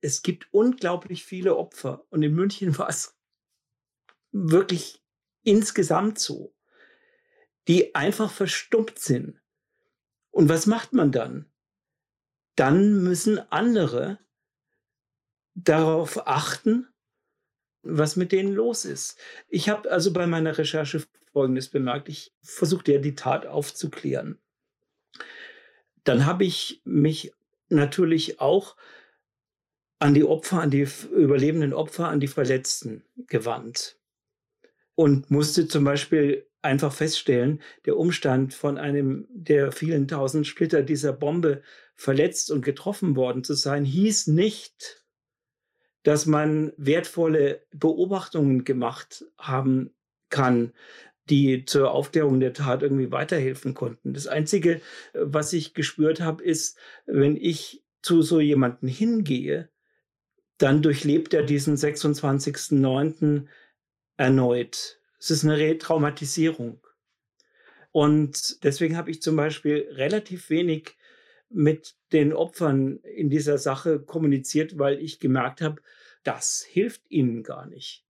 es gibt unglaublich viele Opfer. Und in München war es wirklich insgesamt so, die einfach verstummt sind. Und was macht man dann? Dann müssen andere darauf achten, was mit denen los ist. Ich habe also bei meiner Recherche Folgendes bemerkt. Ich versuchte ja die Tat aufzuklären. Dann habe ich mich natürlich auch an die Opfer, an die überlebenden Opfer, an die Verletzten gewandt und musste zum Beispiel einfach feststellen, der Umstand von einem der vielen tausend Splitter dieser Bombe verletzt und getroffen worden zu sein, hieß nicht, dass man wertvolle Beobachtungen gemacht haben kann, die zur Aufklärung der Tat irgendwie weiterhelfen konnten. Das Einzige, was ich gespürt habe, ist, wenn ich zu so jemanden hingehe, dann durchlebt er diesen 26.09 erneut. Es ist eine Retraumatisierung. Und deswegen habe ich zum Beispiel relativ wenig mit den Opfern in dieser Sache kommuniziert, weil ich gemerkt habe, das hilft ihnen gar nicht.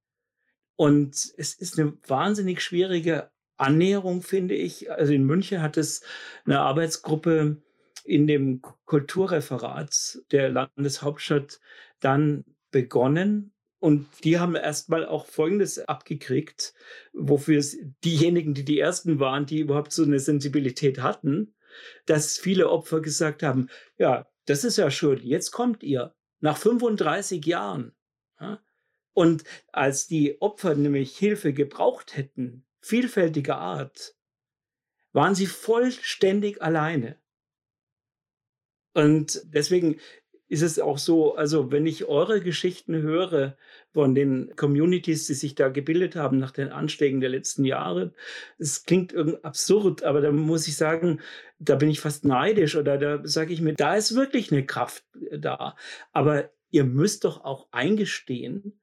Und es ist eine wahnsinnig schwierige Annäherung, finde ich. Also in München hat es eine Arbeitsgruppe in dem Kulturreferat der Landeshauptstadt dann begonnen Und die haben erstmal auch Folgendes abgekriegt, wofür diejenigen, die die Ersten waren, die überhaupt so eine Sensibilität hatten, dass viele Opfer gesagt haben, ja, das ist ja schön, jetzt kommt ihr, nach 35 Jahren. Und als die Opfer nämlich Hilfe gebraucht hätten, vielfältiger Art, waren sie vollständig alleine. Und deswegen ist es auch so, also wenn ich eure Geschichten höre von den Communities, die sich da gebildet haben nach den Anschlägen der letzten Jahre, es klingt irgendwie absurd, aber da muss ich sagen, da bin ich fast neidisch oder da sage ich mir, da ist wirklich eine Kraft äh, da. Aber ihr müsst doch auch eingestehen,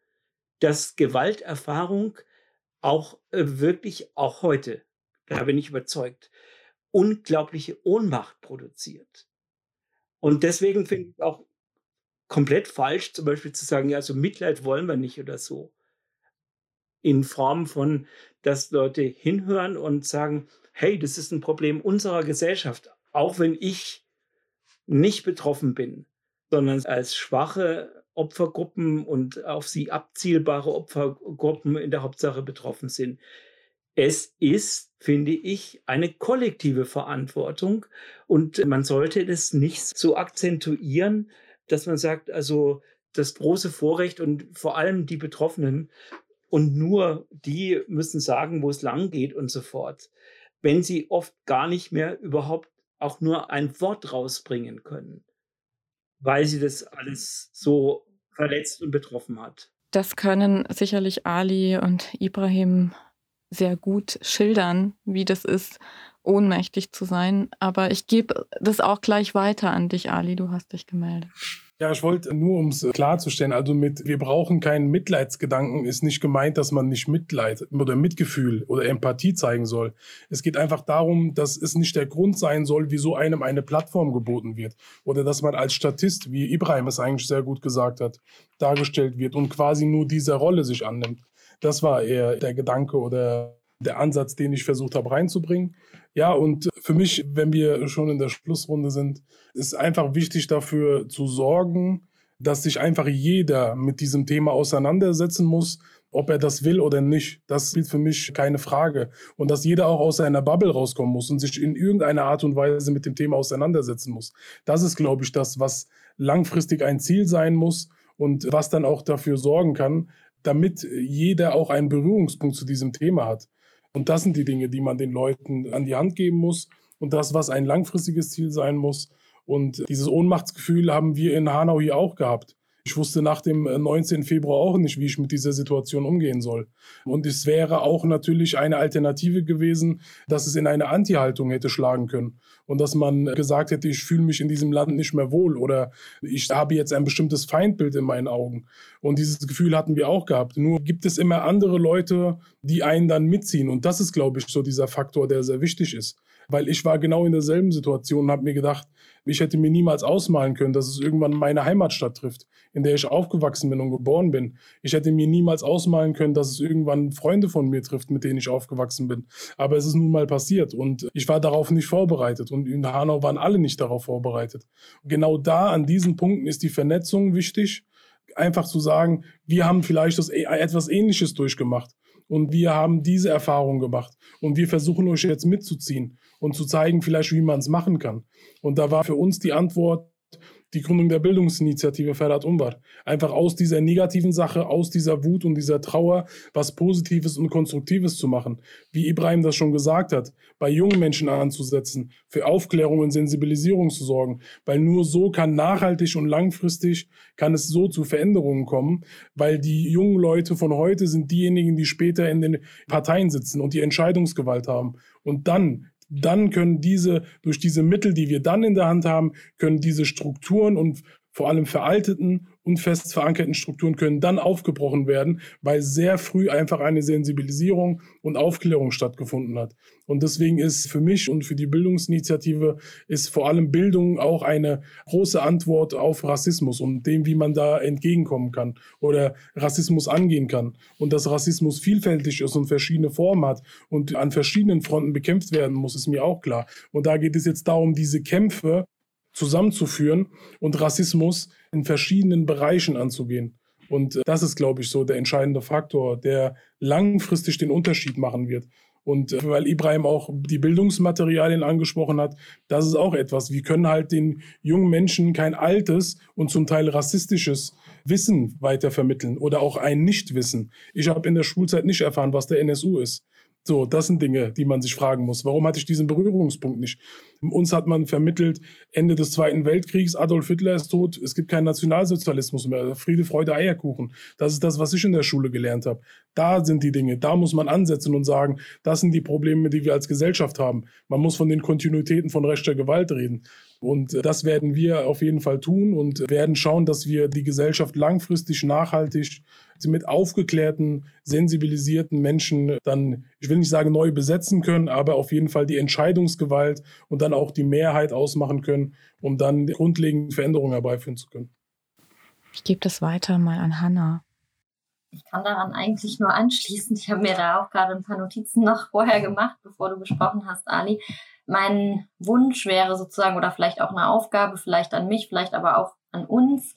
dass Gewalterfahrung auch äh, wirklich auch heute, da bin ich überzeugt, unglaubliche Ohnmacht produziert. Und deswegen finde ich auch komplett falsch, zum Beispiel zu sagen, ja, so Mitleid wollen wir nicht oder so. In Form von, dass Leute hinhören und sagen, hey, das ist ein Problem unserer Gesellschaft, auch wenn ich nicht betroffen bin, sondern als schwache Opfergruppen und auf sie abzielbare Opfergruppen in der Hauptsache betroffen sind. Es ist, finde ich, eine kollektive Verantwortung und man sollte das nicht so akzentuieren, dass man sagt, also das große Vorrecht und vor allem die Betroffenen und nur die müssen sagen, wo es lang geht und so fort, wenn sie oft gar nicht mehr überhaupt auch nur ein Wort rausbringen können, weil sie das alles so verletzt und betroffen hat. Das können sicherlich Ali und Ibrahim sehr gut schildern, wie das ist, ohnmächtig zu sein. Aber ich gebe das auch gleich weiter an dich, Ali. Du hast dich gemeldet. Ja, ich wollte nur, um es klarzustellen, also mit wir brauchen keinen Mitleidsgedanken, ist nicht gemeint, dass man nicht Mitleid oder Mitgefühl oder Empathie zeigen soll. Es geht einfach darum, dass es nicht der Grund sein soll, wieso einem eine Plattform geboten wird. Oder dass man als Statist, wie Ibrahim es eigentlich sehr gut gesagt hat, dargestellt wird und quasi nur diese Rolle sich annimmt. Das war eher der Gedanke oder der Ansatz, den ich versucht habe reinzubringen. Ja, und für mich, wenn wir schon in der Schlussrunde sind, ist einfach wichtig dafür zu sorgen, dass sich einfach jeder mit diesem Thema auseinandersetzen muss, ob er das will oder nicht. Das spielt für mich keine Frage. Und dass jeder auch aus seiner Bubble rauskommen muss und sich in irgendeiner Art und Weise mit dem Thema auseinandersetzen muss. Das ist, glaube ich, das, was langfristig ein Ziel sein muss und was dann auch dafür sorgen kann, damit jeder auch einen Berührungspunkt zu diesem Thema hat. Und das sind die Dinge, die man den Leuten an die Hand geben muss und das, was ein langfristiges Ziel sein muss. Und dieses Ohnmachtsgefühl haben wir in Hanau hier auch gehabt. Ich wusste nach dem 19. Äh, Februar auch nicht, wie ich mit dieser Situation umgehen soll. Und es wäre auch natürlich eine Alternative gewesen, dass es in eine Anti-Haltung hätte schlagen können. Und dass man gesagt hätte, ich fühle mich in diesem Land nicht mehr wohl oder ich habe jetzt ein bestimmtes Feindbild in meinen Augen. Und dieses Gefühl hatten wir auch gehabt. Nur gibt es immer andere Leute, die einen dann mitziehen. Und das ist, glaube ich, so dieser Faktor, der sehr wichtig ist. Weil ich war genau in derselben Situation und habe mir gedacht, ich hätte mir niemals ausmalen können, dass es irgendwann meine Heimatstadt trifft, in der ich aufgewachsen bin und geboren bin. Ich hätte mir niemals ausmalen können, dass es irgendwann Freunde von mir trifft, mit denen ich aufgewachsen bin. Aber es ist nun mal passiert und ich war darauf nicht vorbereitet und in Hanau waren alle nicht darauf vorbereitet. Genau da, an diesen Punkten ist die Vernetzung wichtig. Einfach zu sagen, wir haben vielleicht das, e, etwas Ähnliches durchgemacht und wir haben diese Erfahrung gemacht und wir versuchen euch jetzt mitzuziehen und zu zeigen vielleicht, wie man es machen kann. Und da war für uns die Antwort, die Gründung der Bildungsinitiative Ferhat Umbar. Einfach aus dieser negativen Sache, aus dieser Wut und dieser Trauer was Positives und Konstruktives zu machen. Wie Ibrahim das schon gesagt hat, bei jungen Menschen anzusetzen, für Aufklärung und Sensibilisierung zu sorgen, weil nur so kann nachhaltig und langfristig kann es so zu Veränderungen kommen, weil die jungen Leute von heute sind diejenigen, die später in den Parteien sitzen und die Entscheidungsgewalt haben. Und dann dann können diese, durch diese Mittel, die wir dann in der Hand haben, können diese Strukturen und vor allem veralteten und fest verankerten Strukturen können dann aufgebrochen werden, weil sehr früh einfach eine Sensibilisierung und Aufklärung stattgefunden hat. Und deswegen ist für mich und für die Bildungsinitiative ist vor allem Bildung auch eine große Antwort auf Rassismus und dem, wie man da entgegenkommen kann oder Rassismus angehen kann. Und dass Rassismus vielfältig ist und verschiedene Formen hat und an verschiedenen Fronten bekämpft werden muss, ist mir auch klar. Und da geht es jetzt darum, diese Kämpfe zusammenzuführen und Rassismus in verschiedenen Bereichen anzugehen. Und das ist, glaube ich, so der entscheidende Faktor, der langfristig den Unterschied machen wird. Und äh, weil Ibrahim auch die Bildungsmaterialien angesprochen hat, das ist auch etwas. Wir können halt den jungen Menschen kein altes und zum Teil rassistisches Wissen weitervermitteln oder auch ein Nichtwissen. Ich habe in der Schulzeit nicht erfahren, was der NSU ist. So, das sind Dinge, die man sich fragen muss. Warum hatte ich diesen Berührungspunkt nicht? Uns hat man vermittelt, Ende des Zweiten Weltkriegs, Adolf Hitler ist tot, es gibt keinen Nationalsozialismus mehr, Friede, Freude, Eierkuchen. Das ist das, was ich in der Schule gelernt habe. Da sind die Dinge, da muss man ansetzen und sagen, das sind die Probleme, die wir als Gesellschaft haben. Man muss von den Kontinuitäten von rechter Gewalt reden. Und äh, das werden wir auf jeden Fall tun und werden schauen, dass wir die Gesellschaft langfristig nachhaltig mit aufgeklärten, sensibilisierten Menschen dann, ich will nicht sagen neu besetzen können, aber auf jeden Fall die Entscheidungsgewalt und dann auch die Mehrheit ausmachen können, um dann grundlegende Veränderungen herbeiführen zu können. Ich gebe das weiter mal an Hanna. Ich kann daran eigentlich nur anschließen. Ich habe mir da auch gerade ein paar Notizen noch vorher gemacht, bevor du gesprochen hast, Ali. Mein Wunsch wäre sozusagen, oder vielleicht auch eine Aufgabe, vielleicht an mich, vielleicht aber auch an uns,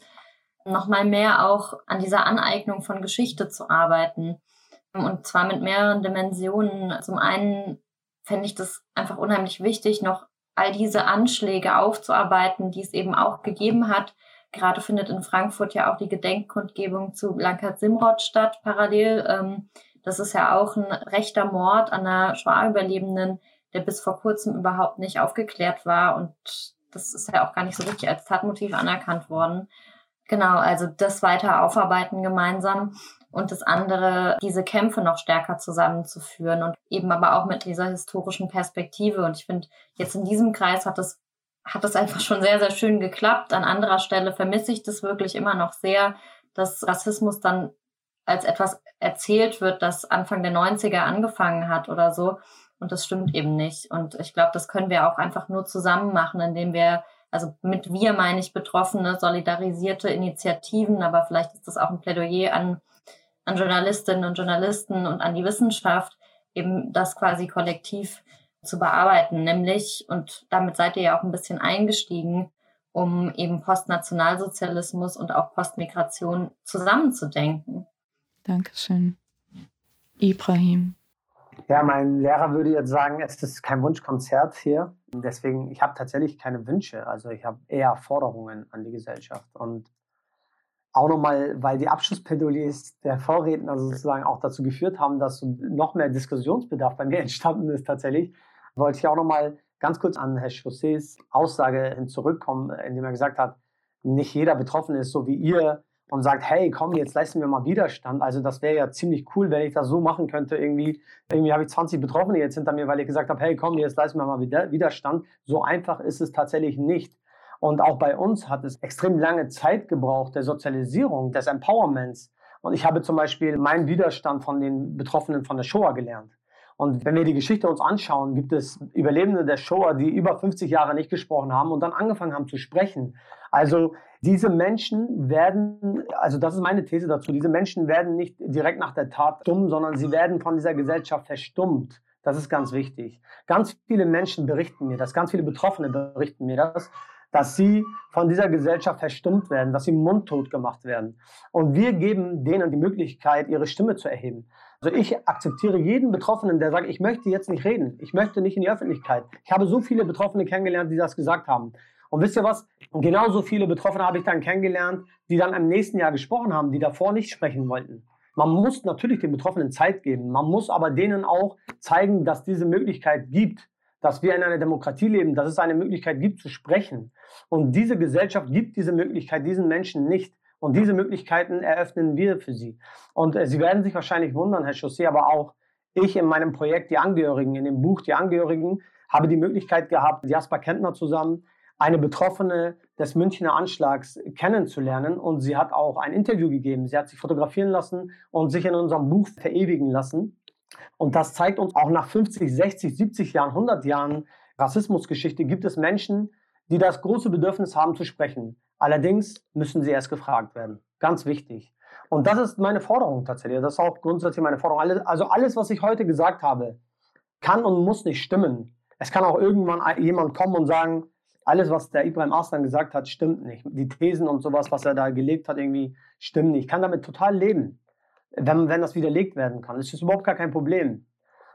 nochmal mehr auch an dieser Aneignung von Geschichte zu arbeiten. Und zwar mit mehreren Dimensionen. Zum einen fände ich das einfach unheimlich wichtig, noch all diese Anschläge aufzuarbeiten, die es eben auch gegeben hat. Gerade findet in Frankfurt ja auch die Gedenkkundgebung zu Blankat Simrod statt, parallel. Ähm, das ist ja auch ein rechter Mord an einer Shoah-Überlebenden, der bis vor kurzem überhaupt nicht aufgeklärt war. Und das ist ja auch gar nicht so richtig als Tatmotiv anerkannt worden. Genau, also das weiter aufarbeiten gemeinsam und das andere, diese Kämpfe noch stärker zusammenzuführen und eben aber auch mit dieser historischen Perspektive. Und ich finde, jetzt in diesem Kreis hat das, hat das einfach schon sehr, sehr schön geklappt. An anderer Stelle vermisse ich das wirklich immer noch sehr, dass Rassismus dann als etwas erzählt wird, das Anfang der 90er angefangen hat oder so. Und das stimmt eben nicht. Und ich glaube, das können wir auch einfach nur zusammen machen, indem wir also mit wir meine ich Betroffene, solidarisierte Initiativen, aber vielleicht ist das auch ein Plädoyer an, an Journalistinnen und Journalisten und an die Wissenschaft, eben das quasi kollektiv zu bearbeiten, nämlich, und damit seid ihr ja auch ein bisschen eingestiegen, um eben Postnationalsozialismus und auch Postmigration zusammenzudenken. Dankeschön. Ibrahim. Ja, mein Lehrer würde jetzt sagen, es ist kein Wunschkonzert hier. Deswegen, ich habe tatsächlich keine Wünsche. Also ich habe eher Forderungen an die Gesellschaft. Und auch nochmal, weil die Abschlussplädoyers der Vorredner sozusagen auch dazu geführt haben, dass noch mehr Diskussionsbedarf bei mir entstanden ist tatsächlich, wollte ich auch nochmal ganz kurz an Herr Chaussets Aussage zurückkommen, indem er gesagt hat, nicht jeder Betroffene ist so wie ihr und sagt, hey, komm, jetzt leisten wir mal Widerstand. Also das wäre ja ziemlich cool, wenn ich das so machen könnte. Irgendwie, irgendwie habe ich 20 Betroffene jetzt hinter mir, weil ich gesagt habe, hey, komm, jetzt leisten wir mal Widerstand. So einfach ist es tatsächlich nicht. Und auch bei uns hat es extrem lange Zeit gebraucht, der Sozialisierung, des Empowerments. Und ich habe zum Beispiel meinen Widerstand von den Betroffenen von der Shoah gelernt. Und wenn wir die Geschichte uns anschauen, gibt es Überlebende der Shoah, die über 50 Jahre nicht gesprochen haben und dann angefangen haben zu sprechen. Also diese Menschen werden, also das ist meine These dazu, diese Menschen werden nicht direkt nach der Tat dumm, sondern sie werden von dieser Gesellschaft verstummt. Das ist ganz wichtig. Ganz viele Menschen berichten mir das, ganz viele Betroffene berichten mir das, dass sie von dieser Gesellschaft verstummt werden, dass sie mundtot gemacht werden. Und wir geben denen die Möglichkeit, ihre Stimme zu erheben. Also ich akzeptiere jeden Betroffenen, der sagt, ich möchte jetzt nicht reden, ich möchte nicht in die Öffentlichkeit. Ich habe so viele Betroffene kennengelernt, die das gesagt haben. Und wisst ihr was? Genauso viele Betroffene habe ich dann kennengelernt, die dann im nächsten Jahr gesprochen haben, die davor nicht sprechen wollten. Man muss natürlich den Betroffenen Zeit geben. Man muss aber denen auch zeigen, dass diese Möglichkeit gibt, dass wir in einer Demokratie leben, dass es eine Möglichkeit gibt zu sprechen. Und diese Gesellschaft gibt diese Möglichkeit diesen Menschen nicht. Und diese Möglichkeiten eröffnen wir für sie. Und äh, Sie werden sich wahrscheinlich wundern, Herr Chaussee, aber auch ich in meinem Projekt Die Angehörigen, in dem Buch Die Angehörigen, habe die Möglichkeit gehabt, Jasper Kentner zusammen eine Betroffene des Münchner Anschlags kennenzulernen. Und sie hat auch ein Interview gegeben. Sie hat sich fotografieren lassen und sich in unserem Buch verewigen lassen. Und das zeigt uns auch nach 50, 60, 70 Jahren, 100 Jahren Rassismusgeschichte gibt es Menschen, die das große Bedürfnis haben zu sprechen. Allerdings müssen sie erst gefragt werden. Ganz wichtig. Und das ist meine Forderung tatsächlich. Das ist auch grundsätzlich meine Forderung. Also alles, was ich heute gesagt habe, kann und muss nicht stimmen. Es kann auch irgendwann jemand kommen und sagen, alles, was der Ibrahim Arslan gesagt hat, stimmt nicht. Die Thesen und sowas, was er da gelegt hat, irgendwie stimmen nicht. Ich kann damit total leben, wenn, wenn das widerlegt werden kann. Das ist überhaupt gar kein Problem.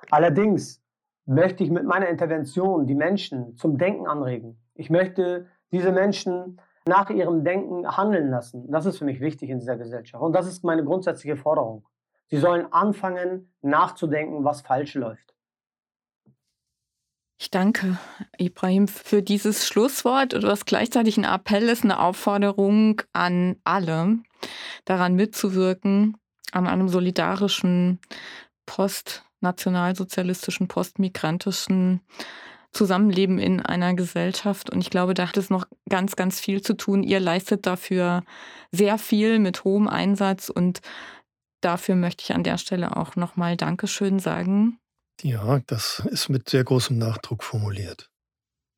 Allerdings möchte ich mit meiner Intervention die Menschen zum Denken anregen. Ich möchte diese Menschen nach ihrem Denken handeln lassen. Das ist für mich wichtig in dieser Gesellschaft. Und das ist meine grundsätzliche Forderung. Sie sollen anfangen, nachzudenken, was falsch läuft. Ich danke Ibrahim für dieses Schlusswort, was gleichzeitig ein Appell ist, eine Aufforderung an alle, daran mitzuwirken, an einem solidarischen, postnationalsozialistischen, postmigrantischen Zusammenleben in einer Gesellschaft. Und ich glaube, da hat es noch ganz, ganz viel zu tun. Ihr leistet dafür sehr viel mit hohem Einsatz und dafür möchte ich an der Stelle auch nochmal Dankeschön sagen. Ja, das ist mit sehr großem Nachdruck formuliert.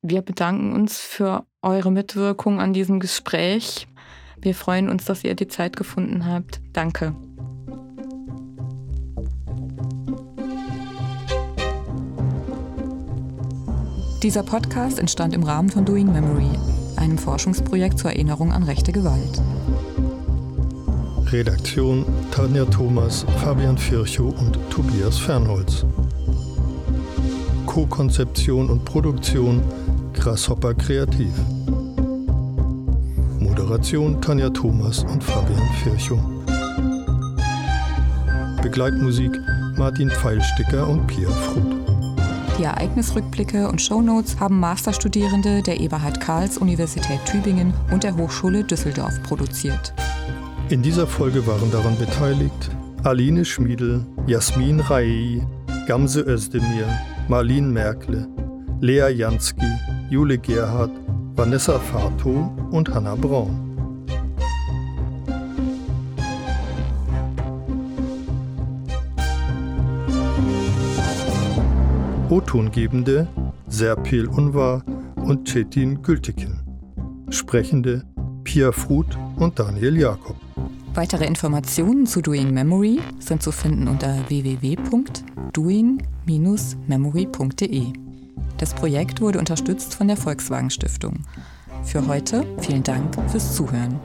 Wir bedanken uns für eure Mitwirkung an diesem Gespräch. Wir freuen uns, dass ihr die Zeit gefunden habt. Danke. Dieser Podcast entstand im Rahmen von Doing Memory, einem Forschungsprojekt zur Erinnerung an rechte Gewalt. Redaktion Tanja Thomas, Fabian Virchow und Tobias Fernholz. Co-Konzeption und Produktion Grasshopper Kreativ. Moderation Tanja Thomas und Fabian Virchow. Begleitmusik Martin Pfeilsticker und Pia Fruth. Die Ereignisrückblicke und Shownotes haben Masterstudierende der Eberhard Karls Universität Tübingen und der Hochschule Düsseldorf produziert. In dieser Folge waren daran beteiligt Aline Schmiedel, Jasmin Rai, Gamse Özdemir, Marlene Merkle, Lea Jansky, Jule Gerhardt, Vanessa Fato und Hanna Braun. O-Tongebende Serpil Unvar und Cetin Gültekin. Sprechende Pia Fruth und Daniel Jakob. Weitere Informationen zu Doing Memory sind zu finden unter www.doing-memory.de. Das Projekt wurde unterstützt von der Volkswagen Stiftung. Für heute vielen Dank fürs Zuhören.